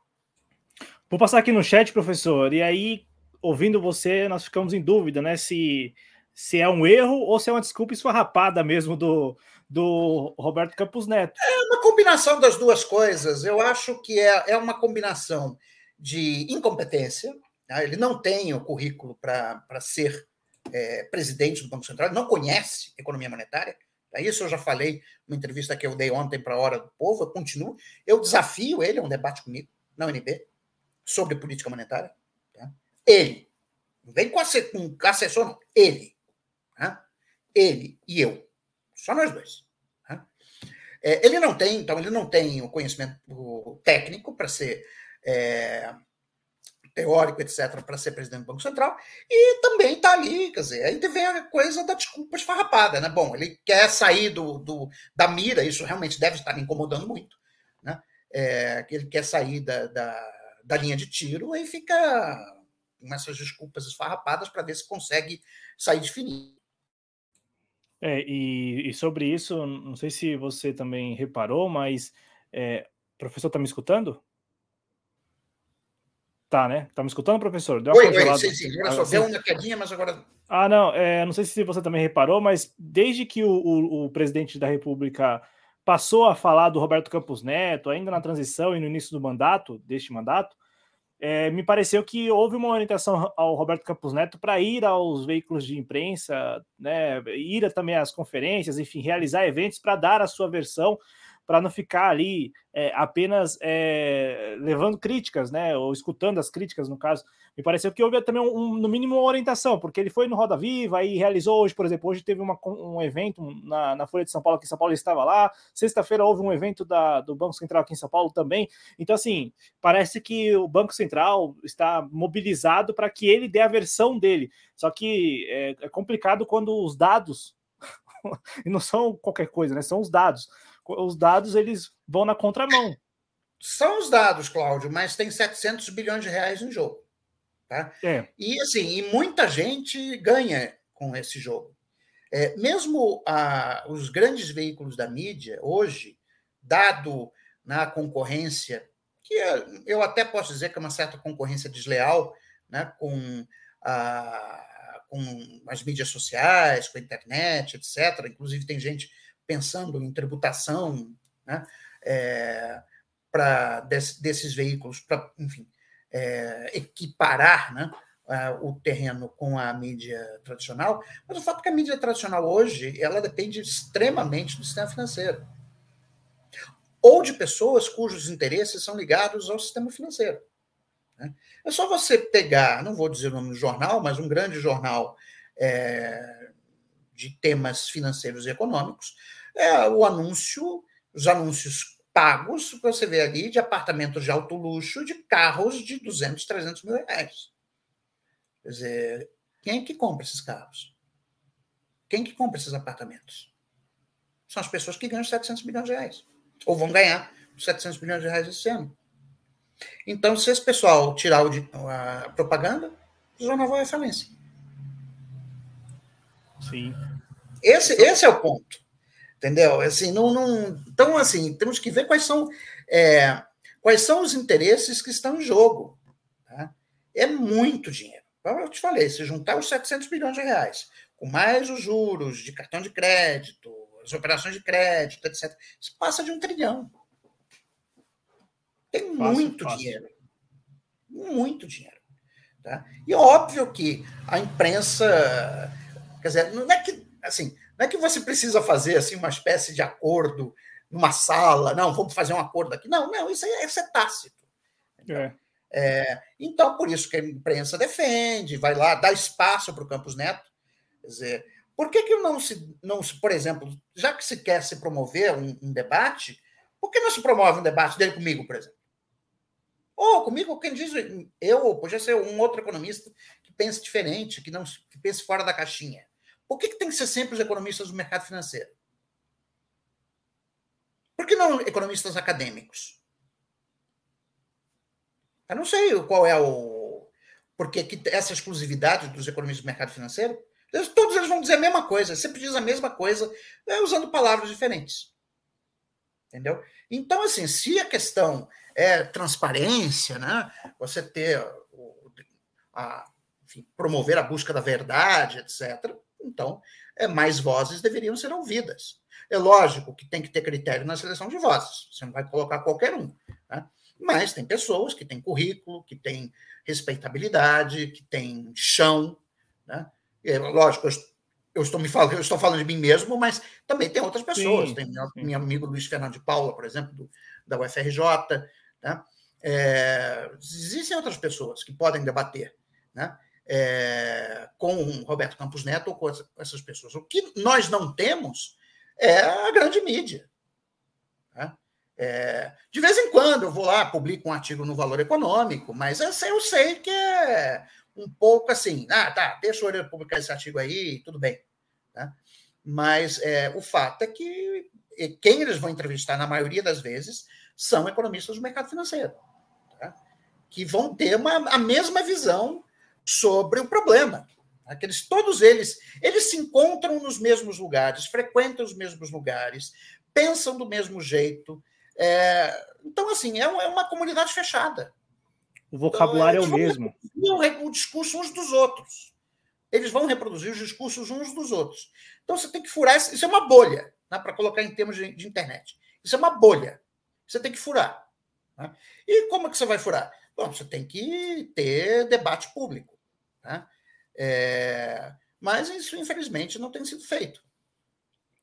Vou passar aqui no chat, professor, e aí, ouvindo você, nós ficamos em dúvida, né? Se, se é um erro ou se é uma desculpa esfarrapada mesmo do, do Roberto Campos Neto. É uma combinação das duas coisas. Eu acho que é, é uma combinação de incompetência. Né? Ele não tem o currículo para ser é, presidente do Banco Central, não conhece economia monetária. É isso eu já falei numa entrevista que eu dei ontem para a Hora do Povo, eu continuo. Eu desafio ele a um debate comigo na UNB sobre política monetária. Ele. Não vem com, assessor, com assessor, não. Ele. Tá? Ele e eu. Só nós dois. Tá? É, ele não tem, então, ele não tem o conhecimento técnico para ser é, teórico, etc., para ser presidente do Banco Central, e também está ali, quer dizer, aí vem a coisa da desculpa esfarrapada, né? Bom, ele quer sair do, do da mira, isso realmente deve estar me incomodando muito, né? É, ele quer sair da, da, da linha de tiro e fica com essas desculpas esfarrapadas para ver se consegue sair de fininho. É, e, e, sobre isso, não sei se você também reparou, mas é, professor está me escutando? Tá, né? Tá me escutando, professor? Deu oi, oi, sim, sim. Agora só deu uma quedinha, mas agora. Ah, não. É, não sei se você também reparou, mas desde que o, o, o, presidente da República passou a falar do Roberto Campos Neto, ainda na transição e no início do mandato, deste mandato, é, me pareceu que houve uma orientação ao Roberto Campos Neto para ir aos veículos de imprensa, né, ir também às conferências, enfim, realizar eventos para dar a sua versão para não ficar ali é, apenas é, levando críticas, né, ou escutando as críticas, no caso. Me pareceu que houve também, um, um, no mínimo, uma orientação, porque ele foi no Roda Viva e realizou hoje, por exemplo, hoje teve uma, um evento na, na Folha de São Paulo, aqui em São Paulo estava lá, sexta-feira houve um evento da, do Banco Central aqui em São Paulo também. Então, assim, parece que o Banco Central está mobilizado para que ele dê a versão dele. Só que é, é complicado quando os dados, e não são qualquer coisa, né, são os dados os dados eles vão na contramão. São os dados, Cláudio, mas tem 700 bilhões de reais em jogo. Tá? É. E assim, e muita gente ganha com esse jogo. É, mesmo a, os grandes veículos da mídia, hoje, dado na concorrência, que é, eu até posso dizer que é uma certa concorrência desleal né, com, a, com as mídias sociais, com a internet, etc. Inclusive, tem gente pensando em tributação né, é, para desse, desses veículos, para, enfim, é, equiparar né, o terreno com a mídia tradicional, mas o fato é que a mídia tradicional hoje ela depende extremamente do sistema financeiro ou de pessoas cujos interesses são ligados ao sistema financeiro. Né. É só você pegar, não vou dizer o nome do jornal, mas um grande jornal é, de temas financeiros e econômicos, é o anúncio, os anúncios pagos, que você vê ali, de apartamentos de alto luxo, de carros de 200, 300 mil reais. Quer dizer, quem é que compra esses carros? Quem é que compra esses apartamentos? São as pessoas que ganham 700 milhões de reais. Ou vão ganhar 700 milhões de reais esse ano. Então, se esse pessoal tirar a propaganda, o jornal vai à falência. Sim. Esse, esse é o ponto. Entendeu? Assim, não, não... Então, assim, temos que ver quais são, é, quais são os interesses que estão em jogo. Tá? É muito dinheiro. Como eu te falei, se juntar os 700 bilhões de reais, com mais os juros de cartão de crédito, as operações de crédito, etc., isso passa de um trilhão. Tem fácil, muito fácil. dinheiro. Muito dinheiro. Tá? E óbvio que a imprensa, quer dizer, não é que assim, não é que você precisa fazer assim uma espécie de acordo numa sala, não, vamos fazer um acordo aqui. Não, não, isso é, isso é tácito. É. É, então, por isso que a imprensa defende, vai lá, dá espaço para o Campos Neto. Quer dizer, por que, que não se, não se, por exemplo, já que se quer se promover um, um debate, por que não se promove um debate dele comigo, por exemplo? Ou comigo, quem diz, eu, podia ser um outro economista que pense diferente, que não que pense fora da caixinha. Por que, que tem que ser sempre os economistas do mercado financeiro? Por que não economistas acadêmicos? Eu não sei qual é o. Porque que essa exclusividade dos economistas do mercado financeiro, todos eles vão dizer a mesma coisa, sempre diz a mesma coisa, é, usando palavras diferentes. Entendeu? Então, assim, se a questão é transparência, né? você ter a, enfim, promover a busca da verdade, etc., então é, mais vozes deveriam ser ouvidas. É lógico que tem que ter critério na seleção de vozes, você não vai colocar qualquer um. Né? Mas tem pessoas que têm currículo, que têm respeitabilidade, que têm chão. Né? É, lógico, eu, eu estou me falando, eu estou falando de mim mesmo, mas também tem outras pessoas. Sim, tem meu, meu, amigo Luiz Fernando de Paula, por exemplo, do, da UFRJ. Né? É, existem outras pessoas que podem debater né? É, com Roberto Campos Neto ou com essas pessoas. O que nós não temos é a grande mídia. Né? É, de vez em quando eu vou lá, publico um artigo no Valor Econômico, mas eu sei que é um pouco assim, ah, tá, deixa eu publicar esse artigo aí, tudo bem. Né? Mas é, o fato é que quem eles vão entrevistar, na maioria das vezes, são economistas do mercado financeiro, tá? que vão ter uma, a mesma visão sobre o problema. Aqueles, todos eles, eles se encontram nos mesmos lugares, frequentam os mesmos lugares, pensam do mesmo jeito, é, então, assim, é, é, uma comunidade fechada. O vocabulário então, é o mesmo. O discurso uns dos outros. Eles vão reproduzir os discursos uns dos outros. Então, você tem que furar. Isso é uma bolha, né, para colocar em termos de, de, internet. Isso é uma bolha. Você tem que furar. Né? E como é que você vai furar? Bom, você tem que ter debate público. Né? É, mas isso, infelizmente, não tem sido feito.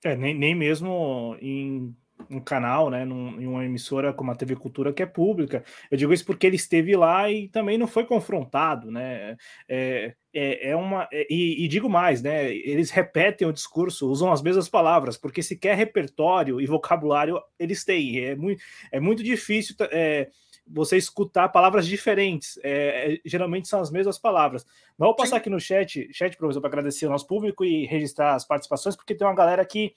É, nem, nem mesmo em um canal, né, num, em uma emissora como a TV Cultura que é pública. Eu digo isso porque ele esteve lá e também não foi confrontado, né? É, é, é uma é, e, e, digo mais, né? Eles repetem o discurso, usam as mesmas palavras, porque se quer repertório e vocabulário eles têm. É muito, é muito difícil. É, você escutar palavras diferentes. É, é, geralmente são as mesmas palavras. Mas vou passar Sim. aqui no chat, chat, professor, para agradecer ao nosso público e registrar as participações, porque tem uma galera que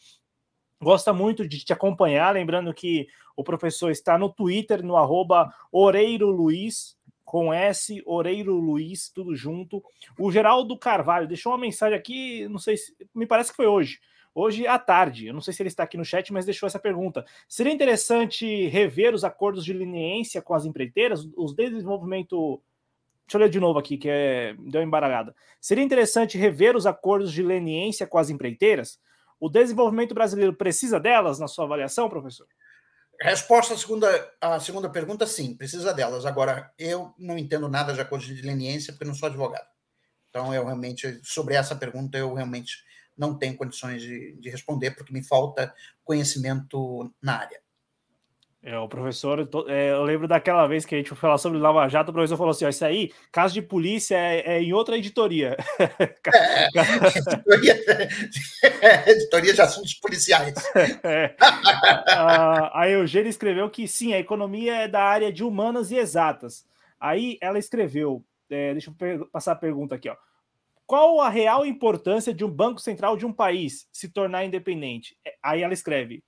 gosta muito de te acompanhar. Lembrando que o professor está no Twitter, no arroba Oreiro Luiz, com S, Oreiro Luiz, tudo junto. O Geraldo Carvalho deixou uma mensagem aqui, não sei se. Me parece que foi hoje. Hoje à tarde, eu não sei se ele está aqui no chat, mas deixou essa pergunta. Seria interessante rever os acordos de leniência com as empreiteiras, os desenvolvimento. Deixa eu ler de novo aqui, que é... deu embaralhada. Seria interessante rever os acordos de leniência com as empreiteiras? O desenvolvimento brasileiro precisa delas, na sua avaliação, professor? Resposta à segunda, à segunda pergunta, sim, precisa delas. Agora, eu não entendo nada de acordo de leniência, porque não sou advogado. Então, eu realmente, sobre essa pergunta, eu realmente não tenho condições de, de responder, porque me falta conhecimento na área. É, o professor, é, eu lembro daquela vez que a gente foi falar sobre Lava Jato, o professor falou assim: ó, isso aí, caso de polícia é, é em outra editoria. É, editoria, é, editoria de assuntos policiais. É. A, a Eugênia escreveu que sim, a economia é da área de humanas e exatas. Aí ela escreveu, é, deixa eu passar a pergunta aqui, ó. Qual a real importância de um banco central de um país se tornar independente? Aí ela escreve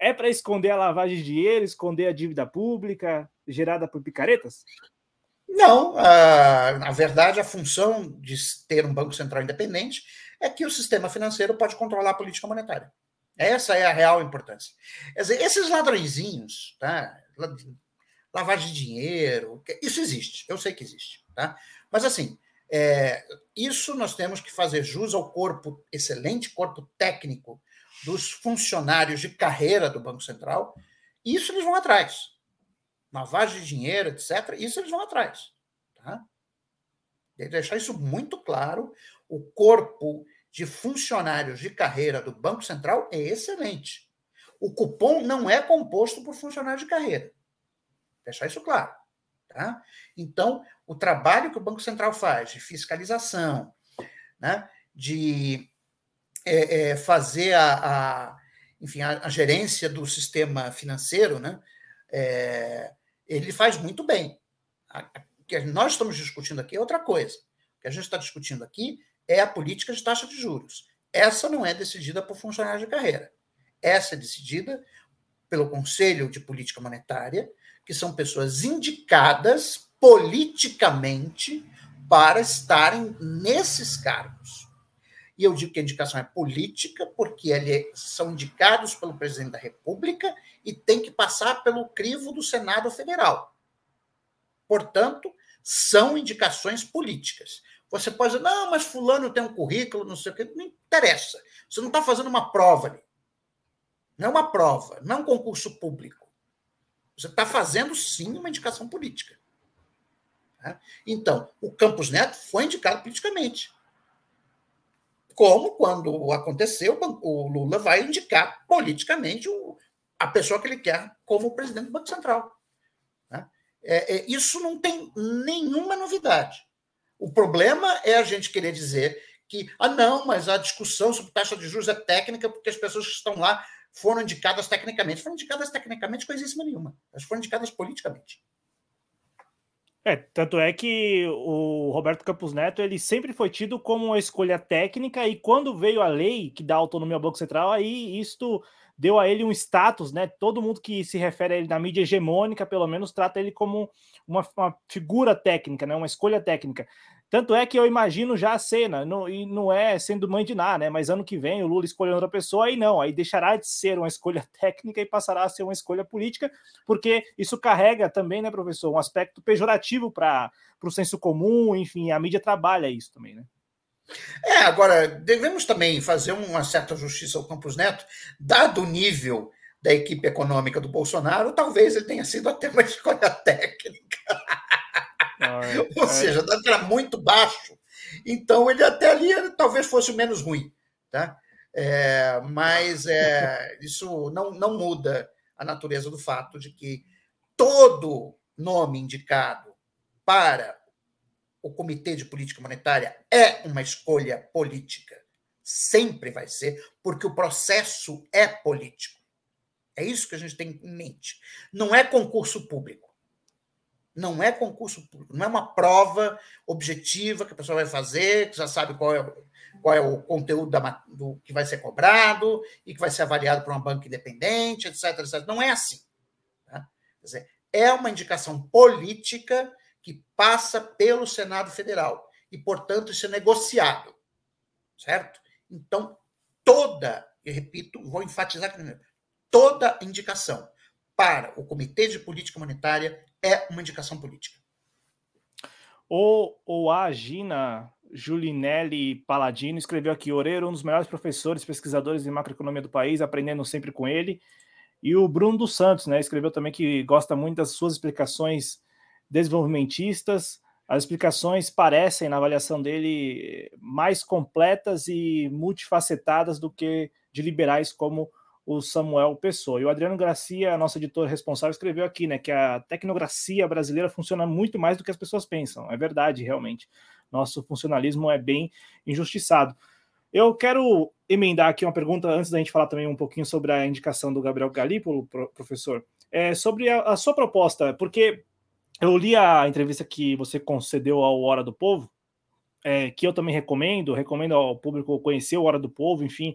é para esconder a lavagem de dinheiro, esconder a dívida pública gerada por picaretas? Não, uh, na verdade, a função de ter um Banco Central independente é que o sistema financeiro pode controlar a política monetária. Essa é a real importância. Quer dizer, esses ladrõezinhos, tá? lavagem de dinheiro, isso existe, eu sei que existe. Tá? Mas, assim, é, isso nós temos que fazer jus ao corpo, excelente corpo técnico dos funcionários de carreira do Banco Central, isso eles vão atrás. Lavagem de dinheiro, etc., isso eles vão atrás. Tá? Deixar isso muito claro. O corpo de funcionários de carreira do Banco Central é excelente. O cupom não é composto por funcionários de carreira. Deixar isso claro. Tá? Então, o trabalho que o Banco Central faz de fiscalização, né, de é, é, fazer a, a enfim, a, a, gerência do sistema financeiro, né, é, ele faz muito bem. O que nós estamos discutindo aqui é outra coisa. O que a gente está discutindo aqui é a política de taxa de juros. Essa não é decidida por funcionários de carreira. Essa é decidida pelo Conselho de Política Monetária, que são pessoas indicadas politicamente para estarem nesses cargos. E eu digo que a indicação é política, porque eles são indicados pelo presidente da República e tem que passar pelo crivo do Senado Federal. Portanto, são indicações políticas. Você pode dizer, não, mas fulano tem um currículo, não sei o quê. Não interessa. Você não está fazendo uma prova ali. Não é uma prova, não é um concurso público. Você está fazendo, sim, uma indicação política. Tá? Então, o Campos Neto foi indicado politicamente. Como quando aconteceu, o Lula vai indicar politicamente a pessoa que ele quer como presidente do Banco Central. Né? É, é, isso não tem nenhuma novidade. O problema é a gente querer dizer que, ah, não, mas a discussão sobre taxa de juros é técnica porque as pessoas que estão lá foram indicadas tecnicamente. Foram indicadas tecnicamente coisíssima nenhuma. Elas foram indicadas politicamente. É, tanto é que o Roberto Campos Neto ele sempre foi tido como uma escolha técnica e quando veio a lei que dá autonomia ao Banco Central, aí isto deu a ele um status, né? Todo mundo que se refere a ele na mídia hegemônica, pelo menos, trata ele como uma, uma figura técnica, né? Uma escolha técnica. Tanto é que eu imagino já a cena, não, e não é sendo mãe de nada, né? Mas ano que vem o Lula escolhendo outra pessoa, aí não, aí deixará de ser uma escolha técnica e passará a ser uma escolha política, porque isso carrega também, né, professor, um aspecto pejorativo para o senso comum, enfim, a mídia trabalha isso também, né? É, agora, devemos também fazer uma certa justiça ao Campos Neto, dado o nível da equipe econômica do Bolsonaro, talvez ele tenha sido até uma escolha técnica. Ou é. seja, era muito baixo. Então, ele até ali talvez fosse o menos ruim. Tá? É, mas é, isso não, não muda a natureza do fato de que todo nome indicado para o Comitê de Política Monetária é uma escolha política. Sempre vai ser, porque o processo é político. É isso que a gente tem em mente. Não é concurso público. Não é concurso público. Não é uma prova objetiva que a pessoa vai fazer, que já sabe qual é, qual é o conteúdo da, do, que vai ser cobrado e que vai ser avaliado por uma banca independente, etc. etc. Não é assim. Tá? Quer dizer, é uma indicação política que passa pelo Senado Federal e, portanto, isso é negociado, certo? Então, toda, eu repito, vou enfatizar aqui, toda indicação para o Comitê de Política Monetária é uma indicação política. O, o a Gina Julinelli Paladino escreveu aqui: Oreiro, um dos melhores professores, pesquisadores de macroeconomia do país, aprendendo sempre com ele. E o Bruno dos Santos, né, escreveu também que gosta muito das suas explicações desenvolvimentistas. As explicações parecem, na avaliação dele, mais completas e multifacetadas do que de liberais como o Samuel Pessoa. E o Adriano Garcia, nosso editor responsável, escreveu aqui, né, que a tecnografia brasileira funciona muito mais do que as pessoas pensam. É verdade, realmente. Nosso funcionalismo é bem injustiçado. Eu quero emendar aqui uma pergunta antes da gente falar também um pouquinho sobre a indicação do Gabriel Galípolo, professor. É sobre a, a sua proposta, porque eu li a entrevista que você concedeu ao Hora do Povo, é, que eu também recomendo, recomendo ao público conhecer o Hora do Povo, enfim,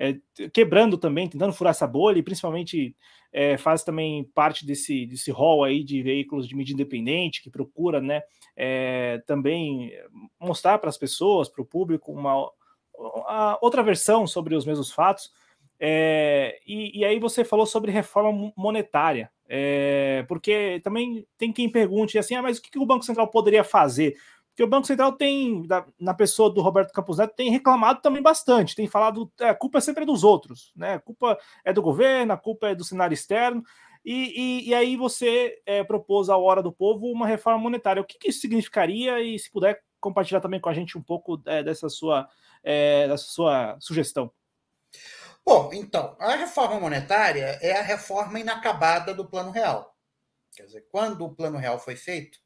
é, quebrando também, tentando furar essa bolha, e principalmente é, faz também parte desse, desse hall aí de veículos de mídia independente, que procura né, é, também mostrar para as pessoas, para o público, uma, uma, outra versão sobre os mesmos fatos. É, e, e, aí você falou sobre reforma monetária, é, porque também tem quem pergunte assim, ah, mas o que, que o Banco Central poderia fazer? Porque o Banco Central tem, na pessoa do Roberto Campos Neto, tem reclamado também bastante, tem falado, é, a culpa é sempre dos outros, né? A culpa é do governo, a culpa é do cenário externo, e, e, e aí você é, propôs à hora do povo uma reforma monetária. O que, que isso significaria? E se puder compartilhar também com a gente um pouco é, dessa, sua, é, dessa sua sugestão. Bom, então, a reforma monetária é a reforma inacabada do Plano Real. Quer dizer, quando o Plano Real foi feito,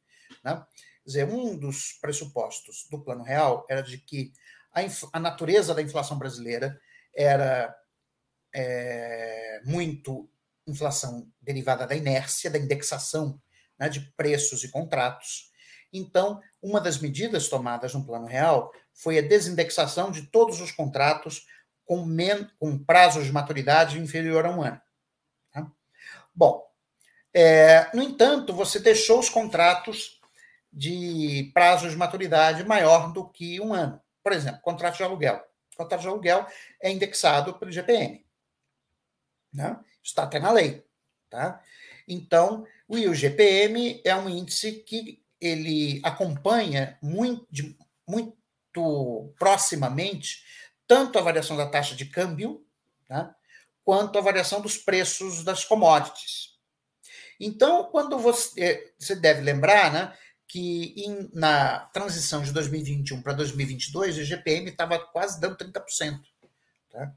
né, dizer, um dos pressupostos do Plano Real era de que a, a natureza da inflação brasileira era é, muito inflação derivada da inércia, da indexação né, de preços e contratos. Então, uma das medidas tomadas no Plano Real foi a desindexação de todos os contratos com, com prazos de maturidade inferior a um ano. Tá? Bom, é, no entanto, você deixou os contratos de prazos de maturidade maior do que um ano. Por exemplo, contrato de aluguel. O contrato de aluguel é indexado pelo GPM. Né? Está até na lei. Tá? Então, o IUGPM é um índice que ele acompanha muito, muito proximamente tanto a variação da taxa de câmbio, tá? quanto a variação dos preços das commodities. Então, quando você, você deve lembrar né, que in, na transição de 2021 para 2022, o GPM estava quase dando 30%. Tá?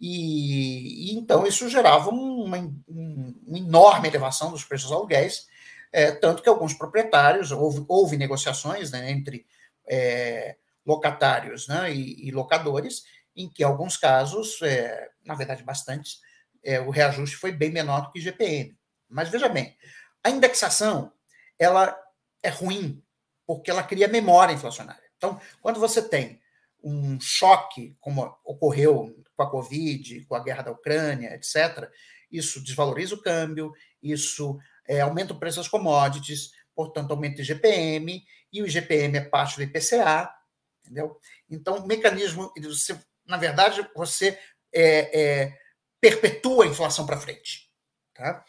E, e, então isso gerava uma, uma, enorme elevação dos preços aluguéis, é, tanto que alguns proprietários, houve, houve negociações né, entre é, locatários né, e, e, locadores, em que, em alguns casos, é, na verdade, bastantes, é, o reajuste foi bem menor do que GPM. Mas veja bem, a indexação ela é ruim porque ela cria memória inflacionária. Então, quando você tem um choque, como ocorreu com a Covid, com a guerra da Ucrânia, etc., isso desvaloriza o câmbio, isso é, aumenta o preço das commodities, portanto, aumenta o IGPM, e o IGPM é parte do IPCA, entendeu? Então, o mecanismo, você, na verdade, você é, é, perpetua a inflação para frente. Tá?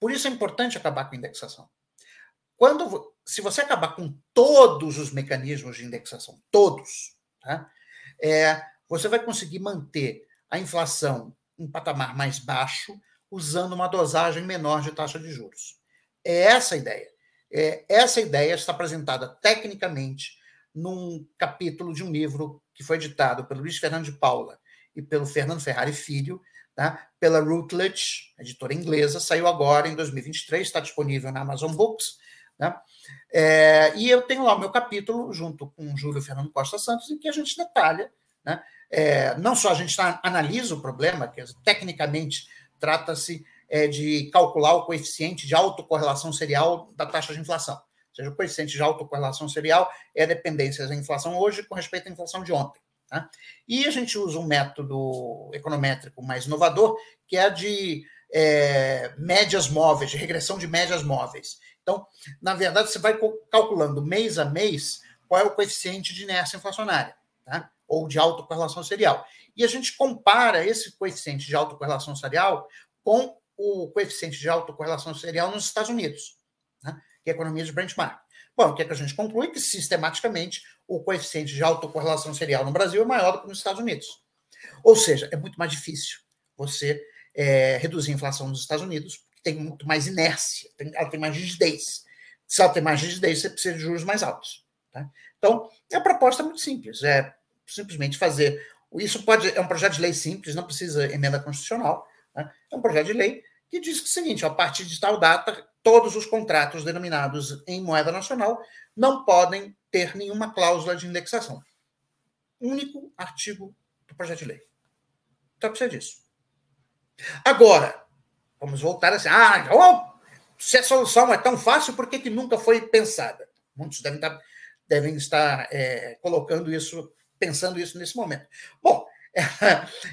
Por isso é importante acabar com a indexação. Quando, se você acabar com todos os mecanismos de indexação, todos, tá? é, você vai conseguir manter a inflação em patamar mais baixo, usando uma dosagem menor de taxa de juros. É essa a ideia. É, essa ideia está apresentada tecnicamente num capítulo de um livro que foi editado pelo Luiz Fernando de Paula e pelo Fernando Ferrari Filho, tá? pela Routledge, editora inglesa, saiu agora em 2023, está disponível na Amazon Books. Né? É, e eu tenho lá o meu capítulo, junto com Júlio Fernando Costa Santos, em que a gente detalha, né? É, não só a gente tá, analisa o problema, que tecnicamente trata-se é, de calcular o coeficiente de autocorrelação serial da taxa de inflação seja, o coeficiente de autocorrelação serial é a dependência da inflação hoje com respeito à inflação de ontem. Tá? E a gente usa um método econométrico mais inovador, que é a de é, médias móveis, de regressão de médias móveis. Então, na verdade, você vai calculando mês a mês qual é o coeficiente de inércia inflacionária, tá? ou de autocorrelação serial. E a gente compara esse coeficiente de autocorrelação serial com o coeficiente de autocorrelação serial nos Estados Unidos. Né? que é a economia de benchmark. Bom, o que, é que a gente conclui? Que sistematicamente o coeficiente de autocorrelação serial no Brasil é maior do que nos Estados Unidos. Ou seja, é muito mais difícil você é, reduzir a inflação nos Estados Unidos, tem muito mais inércia, tem, ela tem mais rigidez. Se ela tem mais rigidez, você precisa de juros mais altos. Tá? Então, a proposta é muito simples, é simplesmente fazer. Isso pode é um projeto de lei simples, não precisa emenda constitucional. Né? É um projeto de lei que diz que é o seguinte: a partir de tal data, todos os contratos denominados em moeda nacional não podem ter nenhuma cláusula de indexação. Único artigo do projeto de lei. Então precisa disso. Agora, vamos voltar assim. Ah, oh, se a solução é tão fácil, por que, que nunca foi pensada? Muitos devem estar, devem estar é, colocando isso, pensando isso nesse momento. Bom, é,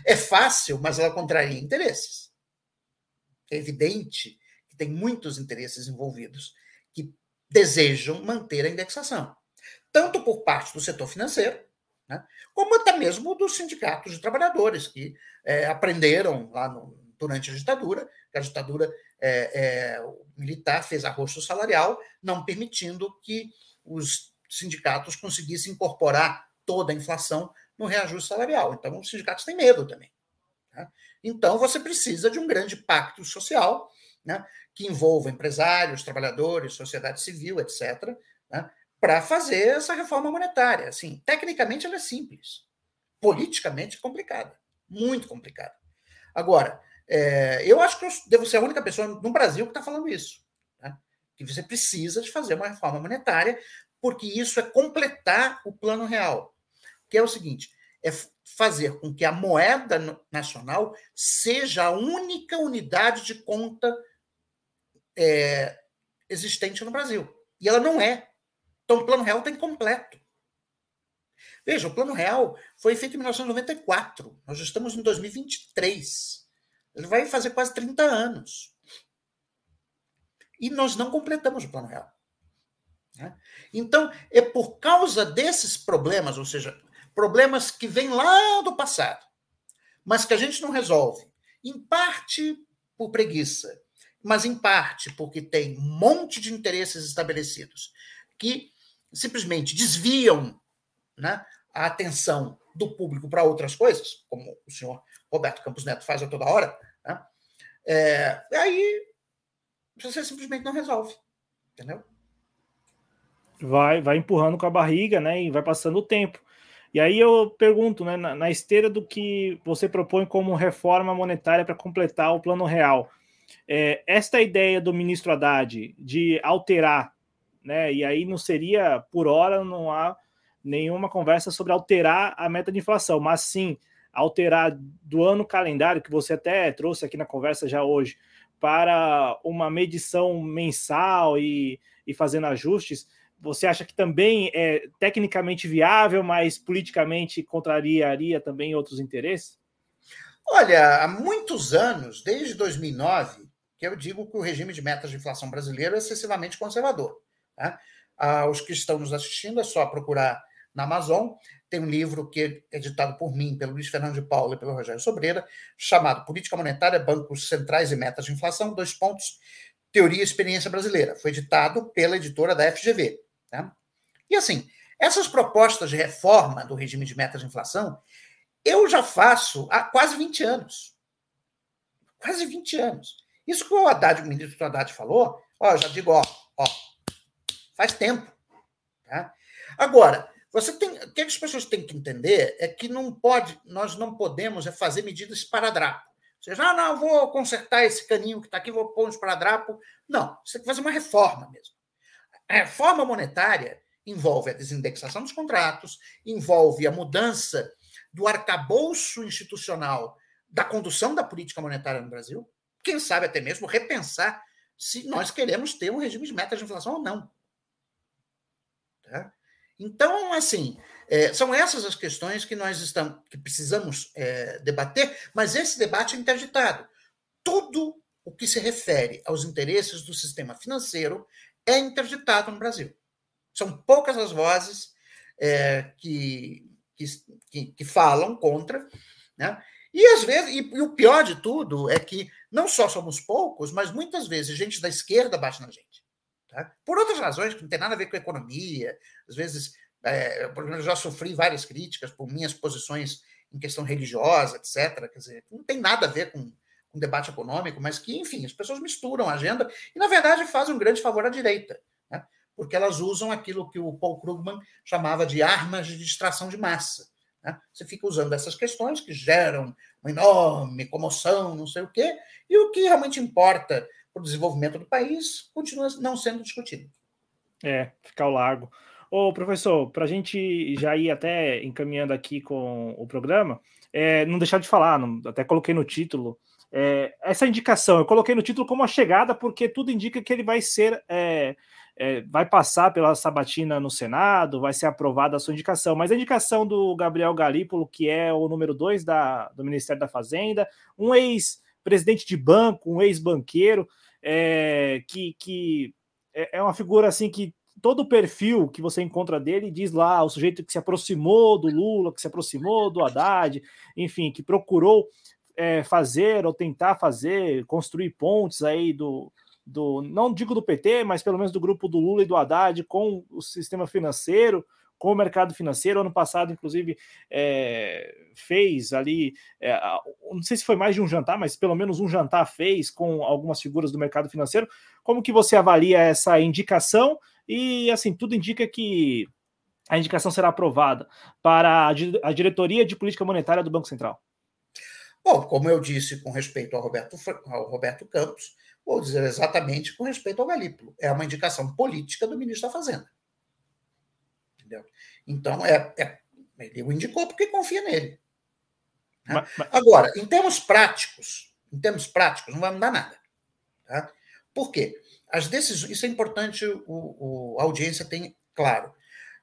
é fácil, mas ela contraria interesses é evidente que tem muitos interesses envolvidos que desejam manter a indexação, tanto por parte do setor financeiro, né, como até mesmo dos sindicatos de trabalhadores, que é, aprenderam lá no, durante a ditadura, a ditadura é, é, militar fez arroxo salarial, não permitindo que os sindicatos conseguissem incorporar toda a inflação no reajuste salarial. Então, os sindicatos têm medo também. Né? Então, você precisa de um grande pacto social, né, que envolva empresários, trabalhadores, sociedade civil, etc., né, para fazer essa reforma monetária. Assim, tecnicamente ela é simples, politicamente complicada, muito complicada. Agora, é, eu acho que eu devo ser a única pessoa no Brasil que está falando isso. Né? Que você precisa de fazer uma reforma monetária, porque isso é completar o plano real. Que é o seguinte: é fazer com que a moeda nacional seja a única unidade de conta é, existente no Brasil. E ela não é. Então, o Plano Real está incompleto. Veja, o Plano Real foi feito em 1994. Nós estamos em 2023. Ele vai fazer quase 30 anos. E nós não completamos o Plano Real. Né? Então, é por causa desses problemas, ou seja, problemas que vêm lá do passado, mas que a gente não resolve, em parte por preguiça, mas em parte porque tem um monte de interesses estabelecidos que simplesmente desviam né, a atenção do público para outras coisas, como o senhor Roberto Campos Neto faz a toda hora, né, é, aí você simplesmente não resolve, entendeu? Vai, vai empurrando com a barriga, né, e vai passando o tempo. E aí eu pergunto, né, na, na esteira do que você propõe como reforma monetária para completar o plano real, é, esta ideia do ministro Haddad de alterar, né, e aí não seria, por hora, não há nenhuma conversa sobre alterar a meta de inflação, mas sim alterar do ano calendário, que você até trouxe aqui na conversa já hoje, para uma medição mensal e, e fazendo ajustes, você acha que também é tecnicamente viável, mas politicamente contrariaria também outros interesses? Olha, há muitos anos, desde 2009, que eu digo que o regime de metas de inflação brasileiro é excessivamente conservador. Tá? Ah, os que estão nos assistindo é só procurar na Amazon. Tem um livro que é editado por mim, pelo Luiz Fernando de Paula e pelo Rogério Sobreira, chamado Política Monetária, Bancos Centrais e Metas de Inflação, dois pontos, Teoria e Experiência Brasileira. Foi editado pela editora da FGV. Tá? E assim, essas propostas de reforma do regime de metas de inflação, eu já faço há quase 20 anos. Quase 20 anos. Isso que o Haddad, o ministro Haddad falou, ó, já digo, ó, ó, faz tempo. Tá? Agora, você tem, o que as pessoas têm que entender é que não pode, nós não podemos é fazer medidas esparadrapo. Ou seja, ah, não, vou consertar esse caninho que está aqui, vou pôr um esparadrapo. Não, você tem que fazer uma reforma mesmo. A reforma monetária envolve a desindexação dos contratos, envolve a mudança do arcabouço institucional da condução da política monetária no Brasil, quem sabe até mesmo repensar se nós queremos ter um regime de metas de inflação ou não. Tá? Então, assim, é, são essas as questões que nós estamos, que precisamos é, debater, mas esse debate é interditado. Tudo o que se refere aos interesses do sistema financeiro é interditado no Brasil. São poucas as vozes é, que, que, que, falam contra, né? E às vezes, e, e, o pior de tudo é que não só somos poucos, mas muitas vezes gente da esquerda bate na gente. Tá? Por outras razões que não tem nada a ver com a economia, às vezes, é, eu já sofri várias críticas por minhas posições em questão religiosa, etc. Quer dizer, não tem nada a ver com, um debate econômico, mas que, enfim, as pessoas misturam a agenda e, na verdade, fazem um grande favor à direita, né? porque elas usam aquilo que o Paul Krugman chamava de armas de distração de massa. Né? Você fica usando essas questões que geram uma enorme comoção, não sei o quê, e o que realmente importa para o desenvolvimento do país continua não sendo discutido. É, ficar ao largo. Ô, professor, para a gente já ir até encaminhando aqui com o programa, é, não deixar de falar, não, até coloquei no título, é, essa indicação, eu coloquei no título como a chegada, porque tudo indica que ele vai ser, é, é, vai passar pela sabatina no Senado, vai ser aprovada a sua indicação. Mas a indicação do Gabriel Galípolo, que é o número dois da, do Ministério da Fazenda, um ex-presidente de banco, um ex-banqueiro, é, que, que é, é uma figura assim que todo o perfil que você encontra dele diz lá o sujeito que se aproximou do Lula, que se aproximou do Haddad, enfim, que procurou é, fazer ou tentar fazer, construir pontes aí do, do, não digo do PT, mas pelo menos do grupo do Lula e do Haddad com o sistema financeiro, com o mercado financeiro. Ano passado, inclusive, é, fez ali, é, não sei se foi mais de um jantar, mas pelo menos um jantar fez com algumas figuras do mercado financeiro. Como que você avalia essa indicação? E assim, tudo indica que a indicação será aprovada para a diretoria de política monetária do Banco Central. Bom, como eu disse com respeito ao Roberto, ao Roberto Campos, vou dizer exatamente com respeito ao Galípolo. É uma indicação política do ministro da Fazenda. Entendeu? Então, é, é ele o indicou porque confia nele. Né? Mas, mas... Agora, em termos práticos, em termos práticos, não vai mudar nada. Tá? Por quê? As decisões, isso é importante o, o, a audiência tem claro.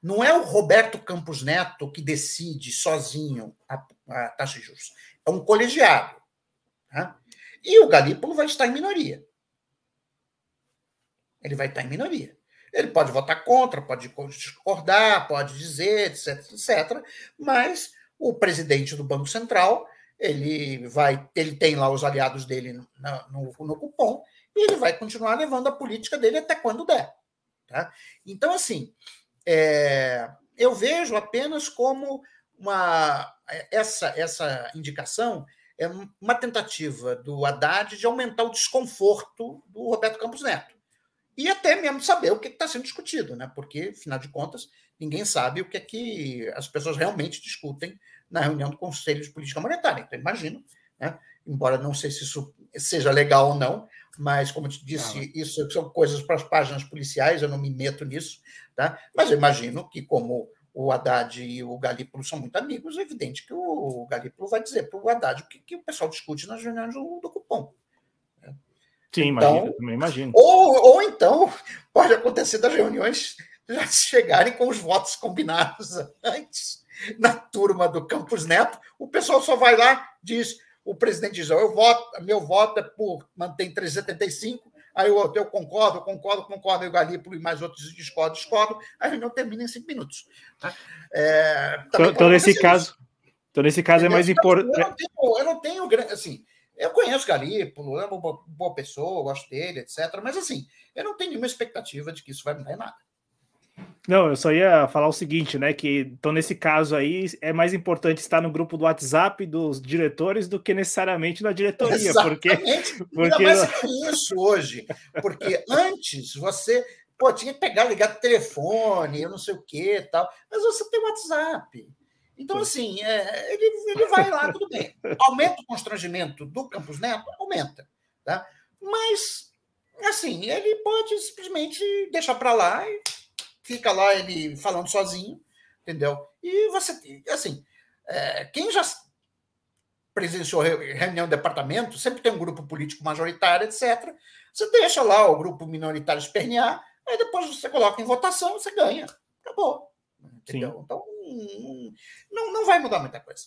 Não é o Roberto Campos Neto que decide sozinho a, a taxa de juros é um colegiado. Né? E o Galípolo vai estar em minoria. Ele vai estar em minoria. Ele pode votar contra, pode discordar, pode dizer, etc, etc. Mas o presidente do Banco Central, ele vai, ele tem lá os aliados dele no, no, no cupom e ele vai continuar levando a política dele até quando der. Tá? Então, assim, é, eu vejo apenas como uma essa essa indicação é uma tentativa do Haddad de aumentar o desconforto do Roberto Campos Neto. E até mesmo saber o que está sendo discutido, né? porque, afinal de contas, ninguém sabe o que é que as pessoas realmente discutem na reunião do Conselho de Política Monetária. Então, imagino, né? embora não sei se isso seja legal ou não, mas, como eu te disse, ah, isso são coisas para as páginas policiais, eu não me meto nisso, tá? mas eu imagino que, como o Haddad e o Galípolo são muito amigos, é evidente que o Galípolo vai dizer para o Haddad o que, que, o pessoal discute nas reuniões do, do cupom. Sim, então, imagino, também imagino. Ou, ou então pode acontecer das reuniões já chegarem com os votos combinados antes. Na turma do Campos Neto, o pessoal só vai lá, diz, o presidente diz, eu voto, meu voto é por mantém 375, Aí o outro, eu concordo, concordo, concordo, aí o Galípolo e mais outros discordam, discordam, a reunião termina em cinco minutos. Tá? É, então, então nesse caso, então, nesse caso é mais importante. Eu não tenho, eu não tenho assim, eu conheço Galípolo, é uma boa pessoa, gosto dele, etc. Mas assim, eu não tenho nenhuma expectativa de que isso vai mudar em nada. Não, eu só ia falar o seguinte, né? Que então, nesse caso aí, é mais importante estar no grupo do WhatsApp dos diretores do que necessariamente na diretoria. Exatamente. Porque, porque... Ainda mais isso hoje. Porque antes você pô, tinha que pegar, ligar o telefone, eu não sei o que tal. Mas você tem o WhatsApp. Então, assim, é, ele, ele vai lá, tudo bem. Aumenta o constrangimento do Campos Neto? Aumenta. Tá? Mas, assim, ele pode simplesmente deixar para lá e fica lá ele falando sozinho, entendeu? E você, assim, é, quem já presenciou reunião de departamento, sempre tem um grupo político majoritário, etc. Você deixa lá o grupo minoritário espernear, aí depois você coloca em votação, você ganha. Acabou. Entendeu? Sim. Então, não, não vai mudar muita coisa.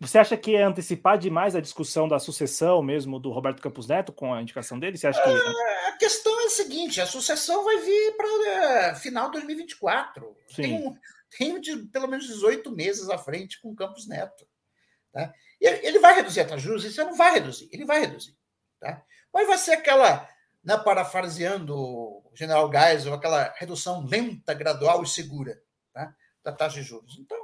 Você acha que é antecipar demais a discussão da sucessão mesmo do Roberto Campos Neto com a indicação dele? Você acha que... É, a questão é a seguinte: a sucessão vai vir para é, final de 2024. Sim. Tem, um, tem de, pelo menos 18 meses à frente com o Campos Neto. Tá? Ele vai reduzir a taxa? Isso não vai reduzir. Ele vai reduzir. Tá? Mas vai ser aquela, né, parafraseando o general Geisel, aquela redução lenta, gradual e segura tá? da taxa de juros. Então,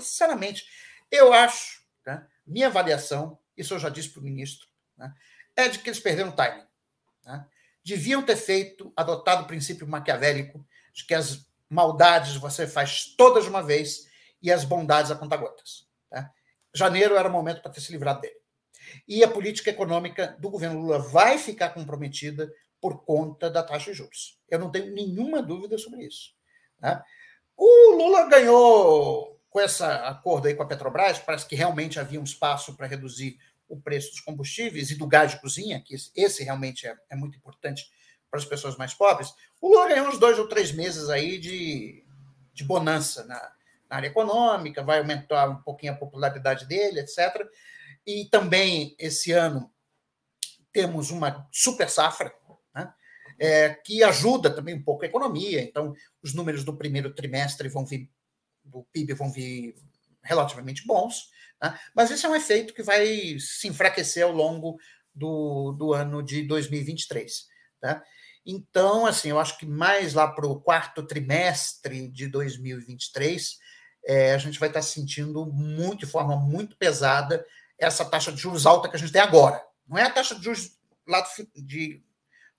sinceramente eu acho, né, minha avaliação, isso eu já disse para o ministro, né, é de que eles perderam o timing. Né? Deviam ter feito, adotado o princípio maquiavélico de que as maldades você faz todas de uma vez e as bondades a conta-gotas. Tá? Janeiro era o momento para ter se livrado dele. E a política econômica do governo Lula vai ficar comprometida por conta da taxa de juros. Eu não tenho nenhuma dúvida sobre isso. Tá? O Lula ganhou com esse acordo aí com a Petrobras, parece que realmente havia um espaço para reduzir o preço dos combustíveis e do gás de cozinha, que esse realmente é, é muito importante para as pessoas mais pobres, o Lula ganhou uns dois ou três meses aí de, de bonança na, na área econômica, vai aumentar um pouquinho a popularidade dele, etc. E também, esse ano, temos uma super safra? É, que ajuda também um pouco a economia. Então, os números do primeiro trimestre vão vir do PIB vão vir relativamente bons, né? mas esse é um efeito que vai se enfraquecer ao longo do, do ano de 2023. Tá? Então, assim, eu acho que mais lá para o quarto trimestre de 2023, é, a gente vai estar sentindo muito, de forma muito pesada, essa taxa de juros alta que a gente tem agora. Não é a taxa de juros lá de,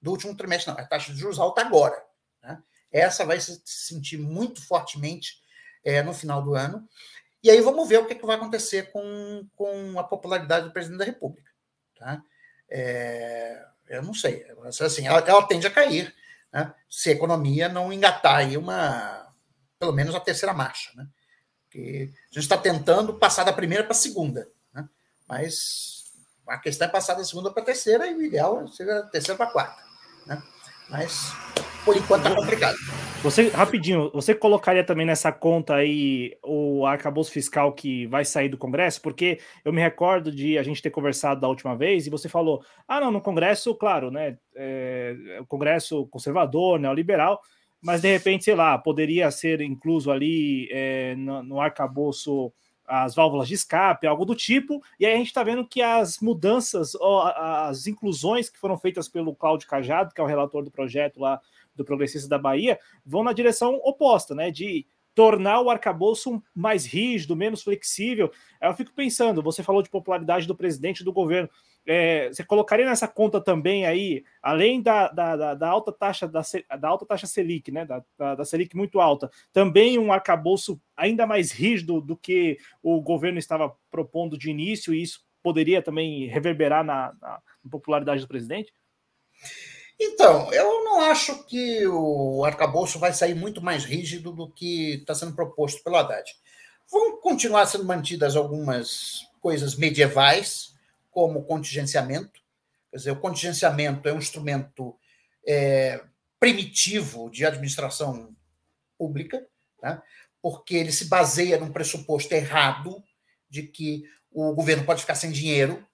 do último trimestre, não. A taxa de juros alta agora. Né? Essa vai se sentir muito fortemente é, no final do ano. E aí vamos ver o que, é que vai acontecer com, com a popularidade do presidente da República. Tá? É, eu não sei. Assim, ela, ela tende a cair né? se a economia não engatar aí uma, pelo menos a terceira marcha. Né? Que a gente está tentando passar da primeira para a segunda. Né? Mas a questão é passar da segunda para a terceira e o ideal é ser da terceira para a quarta. Né? Mas por enquanto está complicado. Você, rapidinho, você colocaria também nessa conta aí o arcabouço fiscal que vai sair do Congresso? Porque eu me recordo de a gente ter conversado da última vez e você falou: ah, não, no Congresso, claro, né? É, o Congresso conservador, neoliberal, mas de repente, sei lá, poderia ser incluso ali é, no, no arcabouço as válvulas de escape, algo do tipo, e aí a gente está vendo que as mudanças, as inclusões que foram feitas pelo Cláudio Cajado, que é o relator do projeto lá do Progressista da Bahia, vão na direção oposta, né? De tornar o arcabouço mais rígido, menos flexível. Eu fico pensando, você falou de popularidade do presidente do governo. É, você colocaria nessa conta também aí, além da, da, da alta taxa da, da, alta taxa Selic, né? Da, da, da, Selic muito alta, também um arcabouço ainda mais rígido do que o governo estava propondo de início, e isso poderia também reverberar na, na popularidade do presidente? Então, eu não acho que o arcabouço vai sair muito mais rígido do que está sendo proposto pelo Haddad. Vão continuar sendo mantidas algumas coisas medievais, como contingenciamento. Quer dizer, o contingenciamento é um instrumento é, primitivo de administração pública, né? porque ele se baseia num pressuposto errado de que o governo pode ficar sem dinheiro.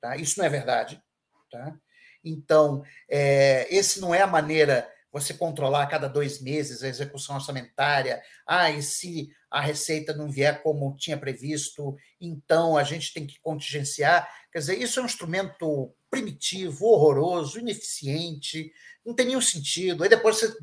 Tá? Isso não é verdade. Tá? Então, é, esse não é a maneira você controlar a cada dois meses a execução orçamentária. Ah, e se a receita não vier como tinha previsto, então a gente tem que contingenciar. Quer dizer, isso é um instrumento primitivo, horroroso, ineficiente, não tem nenhum sentido. Aí depois você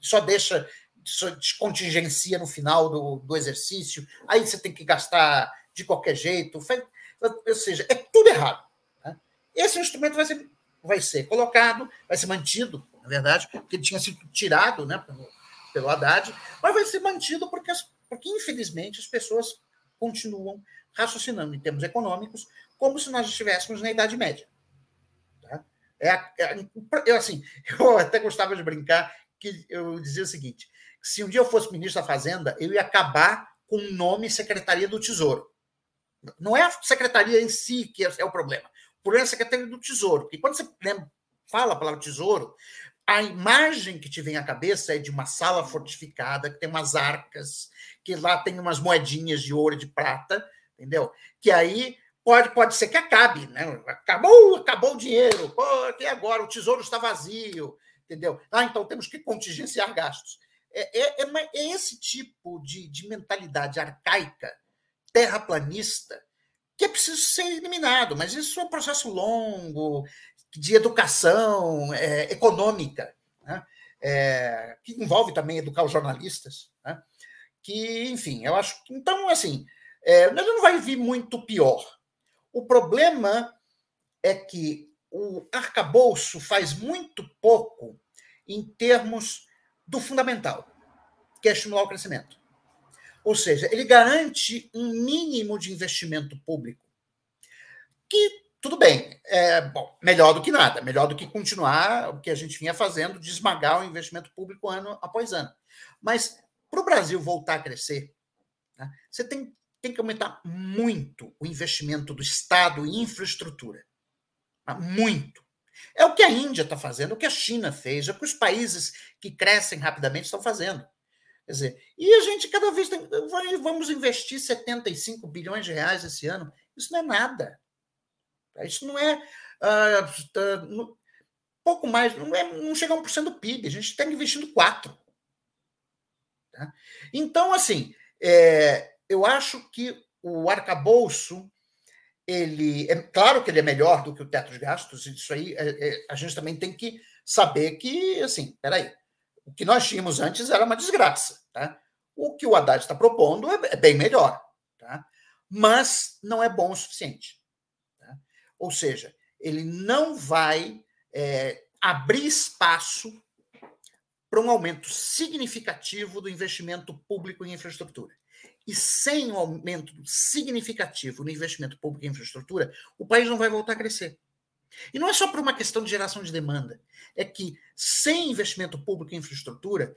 só deixa, só contingencia no final do, do exercício, aí você tem que gastar de qualquer jeito. Ou seja, é tudo errado. Né? Esse instrumento vai ser vai ser colocado, vai ser mantido, na verdade, porque ele tinha sido tirado né, pelo, pelo Haddad, mas vai ser mantido porque, porque, infelizmente, as pessoas continuam raciocinando em termos econômicos como se nós estivéssemos na Idade Média. Tá? É, é, eu, assim, eu até gostava de brincar que eu dizia o seguinte: se um dia eu fosse ministro da Fazenda, eu ia acabar com o nome Secretaria do Tesouro. Não é a secretaria em si que é, é o problema por essa Secretaria do Tesouro. Porque quando você lembra, fala a palavra tesouro, a imagem que te vem à cabeça é de uma sala fortificada, que tem umas arcas, que lá tem umas moedinhas de ouro e de prata, entendeu? Que aí pode, pode ser que acabe, né? Acabou, acabou o dinheiro, pô, e agora? O tesouro está vazio, entendeu? Ah, então temos que contingenciar gastos. É, é, é, é esse tipo de, de mentalidade arcaica, terraplanista, que é preciso ser eliminado, mas isso é um processo longo, de educação é, econômica, né? é, que envolve também educar os jornalistas, né? que, enfim, eu acho que. Então, assim, é, não vai vir muito pior. O problema é que o arcabouço faz muito pouco em termos do fundamental, que é estimular o crescimento. Ou seja, ele garante um mínimo de investimento público, que tudo bem, é bom, melhor do que nada, melhor do que continuar o que a gente vinha fazendo de esmagar o investimento público ano após ano. Mas para o Brasil voltar a crescer, né, você tem, tem que aumentar muito o investimento do Estado em infraestrutura. Tá? Muito. É o que a Índia está fazendo, é o que a China fez, é o que os países que crescem rapidamente estão fazendo. Quer dizer, e a gente cada vez tem, vamos investir 75 bilhões de reais esse ano. Isso não é nada. Isso não é uh, pouco mais, não, é, não chega a 1% do PIB. A gente está investindo 4%. Tá? Então, assim, é, eu acho que o arcabouço, ele é claro que ele é melhor do que o teto de gastos, isso aí é, é, a gente também tem que saber que, assim, peraí, o que nós tínhamos antes era uma desgraça. Tá? O que o Haddad está propondo é, é bem melhor, tá? mas não é bom o suficiente. Ou seja, ele não vai é, abrir espaço para um aumento significativo do investimento público em infraestrutura. E sem um aumento significativo no investimento público em infraestrutura, o país não vai voltar a crescer. E não é só por uma questão de geração de demanda, é que sem investimento público em infraestrutura,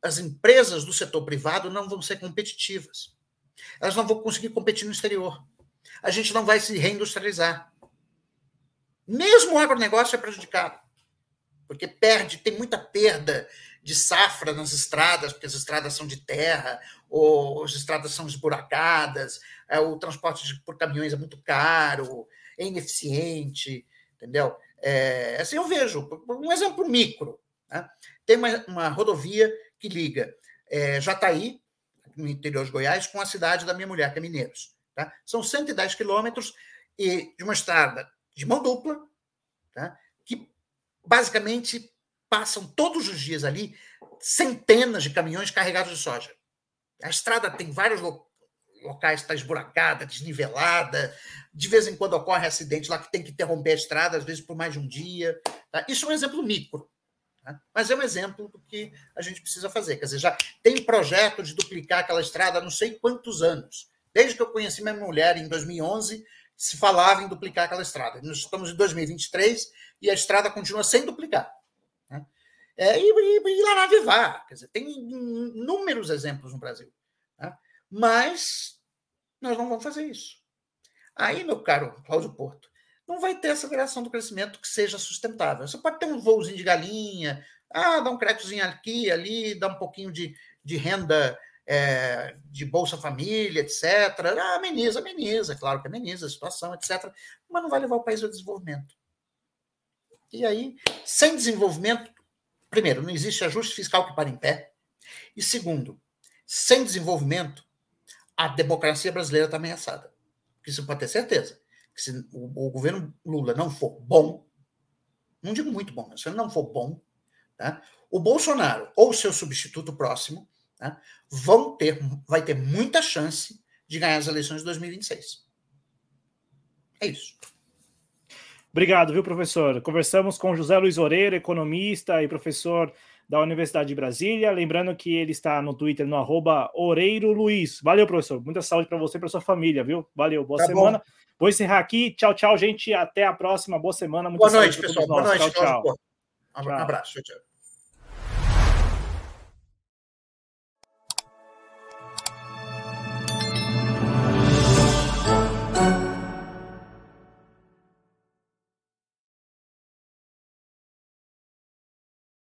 as empresas do setor privado não vão ser competitivas. Elas não vão conseguir competir no exterior. A gente não vai se reindustrializar. Mesmo o agronegócio é prejudicado, porque perde, tem muita perda de safra nas estradas, porque as estradas são de terra, ou as estradas são esburacadas, é, o transporte por caminhões é muito caro, é ineficiente entendeu? É, assim eu vejo, um exemplo micro. Né? Tem uma, uma, rodovia que liga é, Jataí, no interior de Goiás, com a cidade da minha mulher, que é Mineiros. Tá? São 110 quilômetros e de uma estrada de mão dupla, tá? que basicamente passam todos os dias ali centenas de caminhões carregados de soja. A estrada tem vários locais está esburacada, desnivelada. De vez em quando ocorre acidente lá que tem que interromper a estrada, às vezes por mais de um dia. Tá? Isso é um exemplo micro. Tá? Mas é um exemplo do que a gente precisa fazer. Quer dizer, já tem projeto de duplicar aquela estrada há não sei quantos anos. Desde que eu conheci minha mulher, em 2011, se falava em duplicar aquela estrada. Nós estamos em 2023 e a estrada continua sem duplicar. Né? É, e, e, e lá na Vivar. Quer dizer, tem inúmeros exemplos no Brasil. Né? Mas nós não vamos fazer isso. Aí, meu caro Cláudio Porto, não vai ter essa aceleração do crescimento que seja sustentável. Você pode ter um voozinho de galinha, ah, dá um créditozinho aqui, ali, dá um pouquinho de, de renda é, de Bolsa Família, etc. Ah, ameniza, ameniza, claro que ameniza a situação, etc. Mas não vai levar o país ao desenvolvimento. E aí, sem desenvolvimento, primeiro, não existe ajuste fiscal que para em pé. E segundo, sem desenvolvimento, a democracia brasileira está ameaçada. Isso pode ter certeza. Que se o, o, governo Lula não for bom, não digo muito bom, mas se ele não for bom, tá? o Bolsonaro ou seu substituto próximo tá? vão ter, vai ter muita chance de ganhar as eleições de 2026. É isso. Obrigado, viu, professor? Conversamos com José Luiz Oreiro, economista e professor da Universidade de Brasília. Lembrando que ele está no Twitter, no arroba Oreiro Luiz. Valeu, professor. Muita saúde para você e para sua família, viu? Valeu, boa tá semana. Bom. Vou encerrar aqui. Tchau, tchau, gente. Até a próxima. Boa semana. Boa noite, pessoal. Boa noite. Tchau, tchau. Um abraço. Tchau.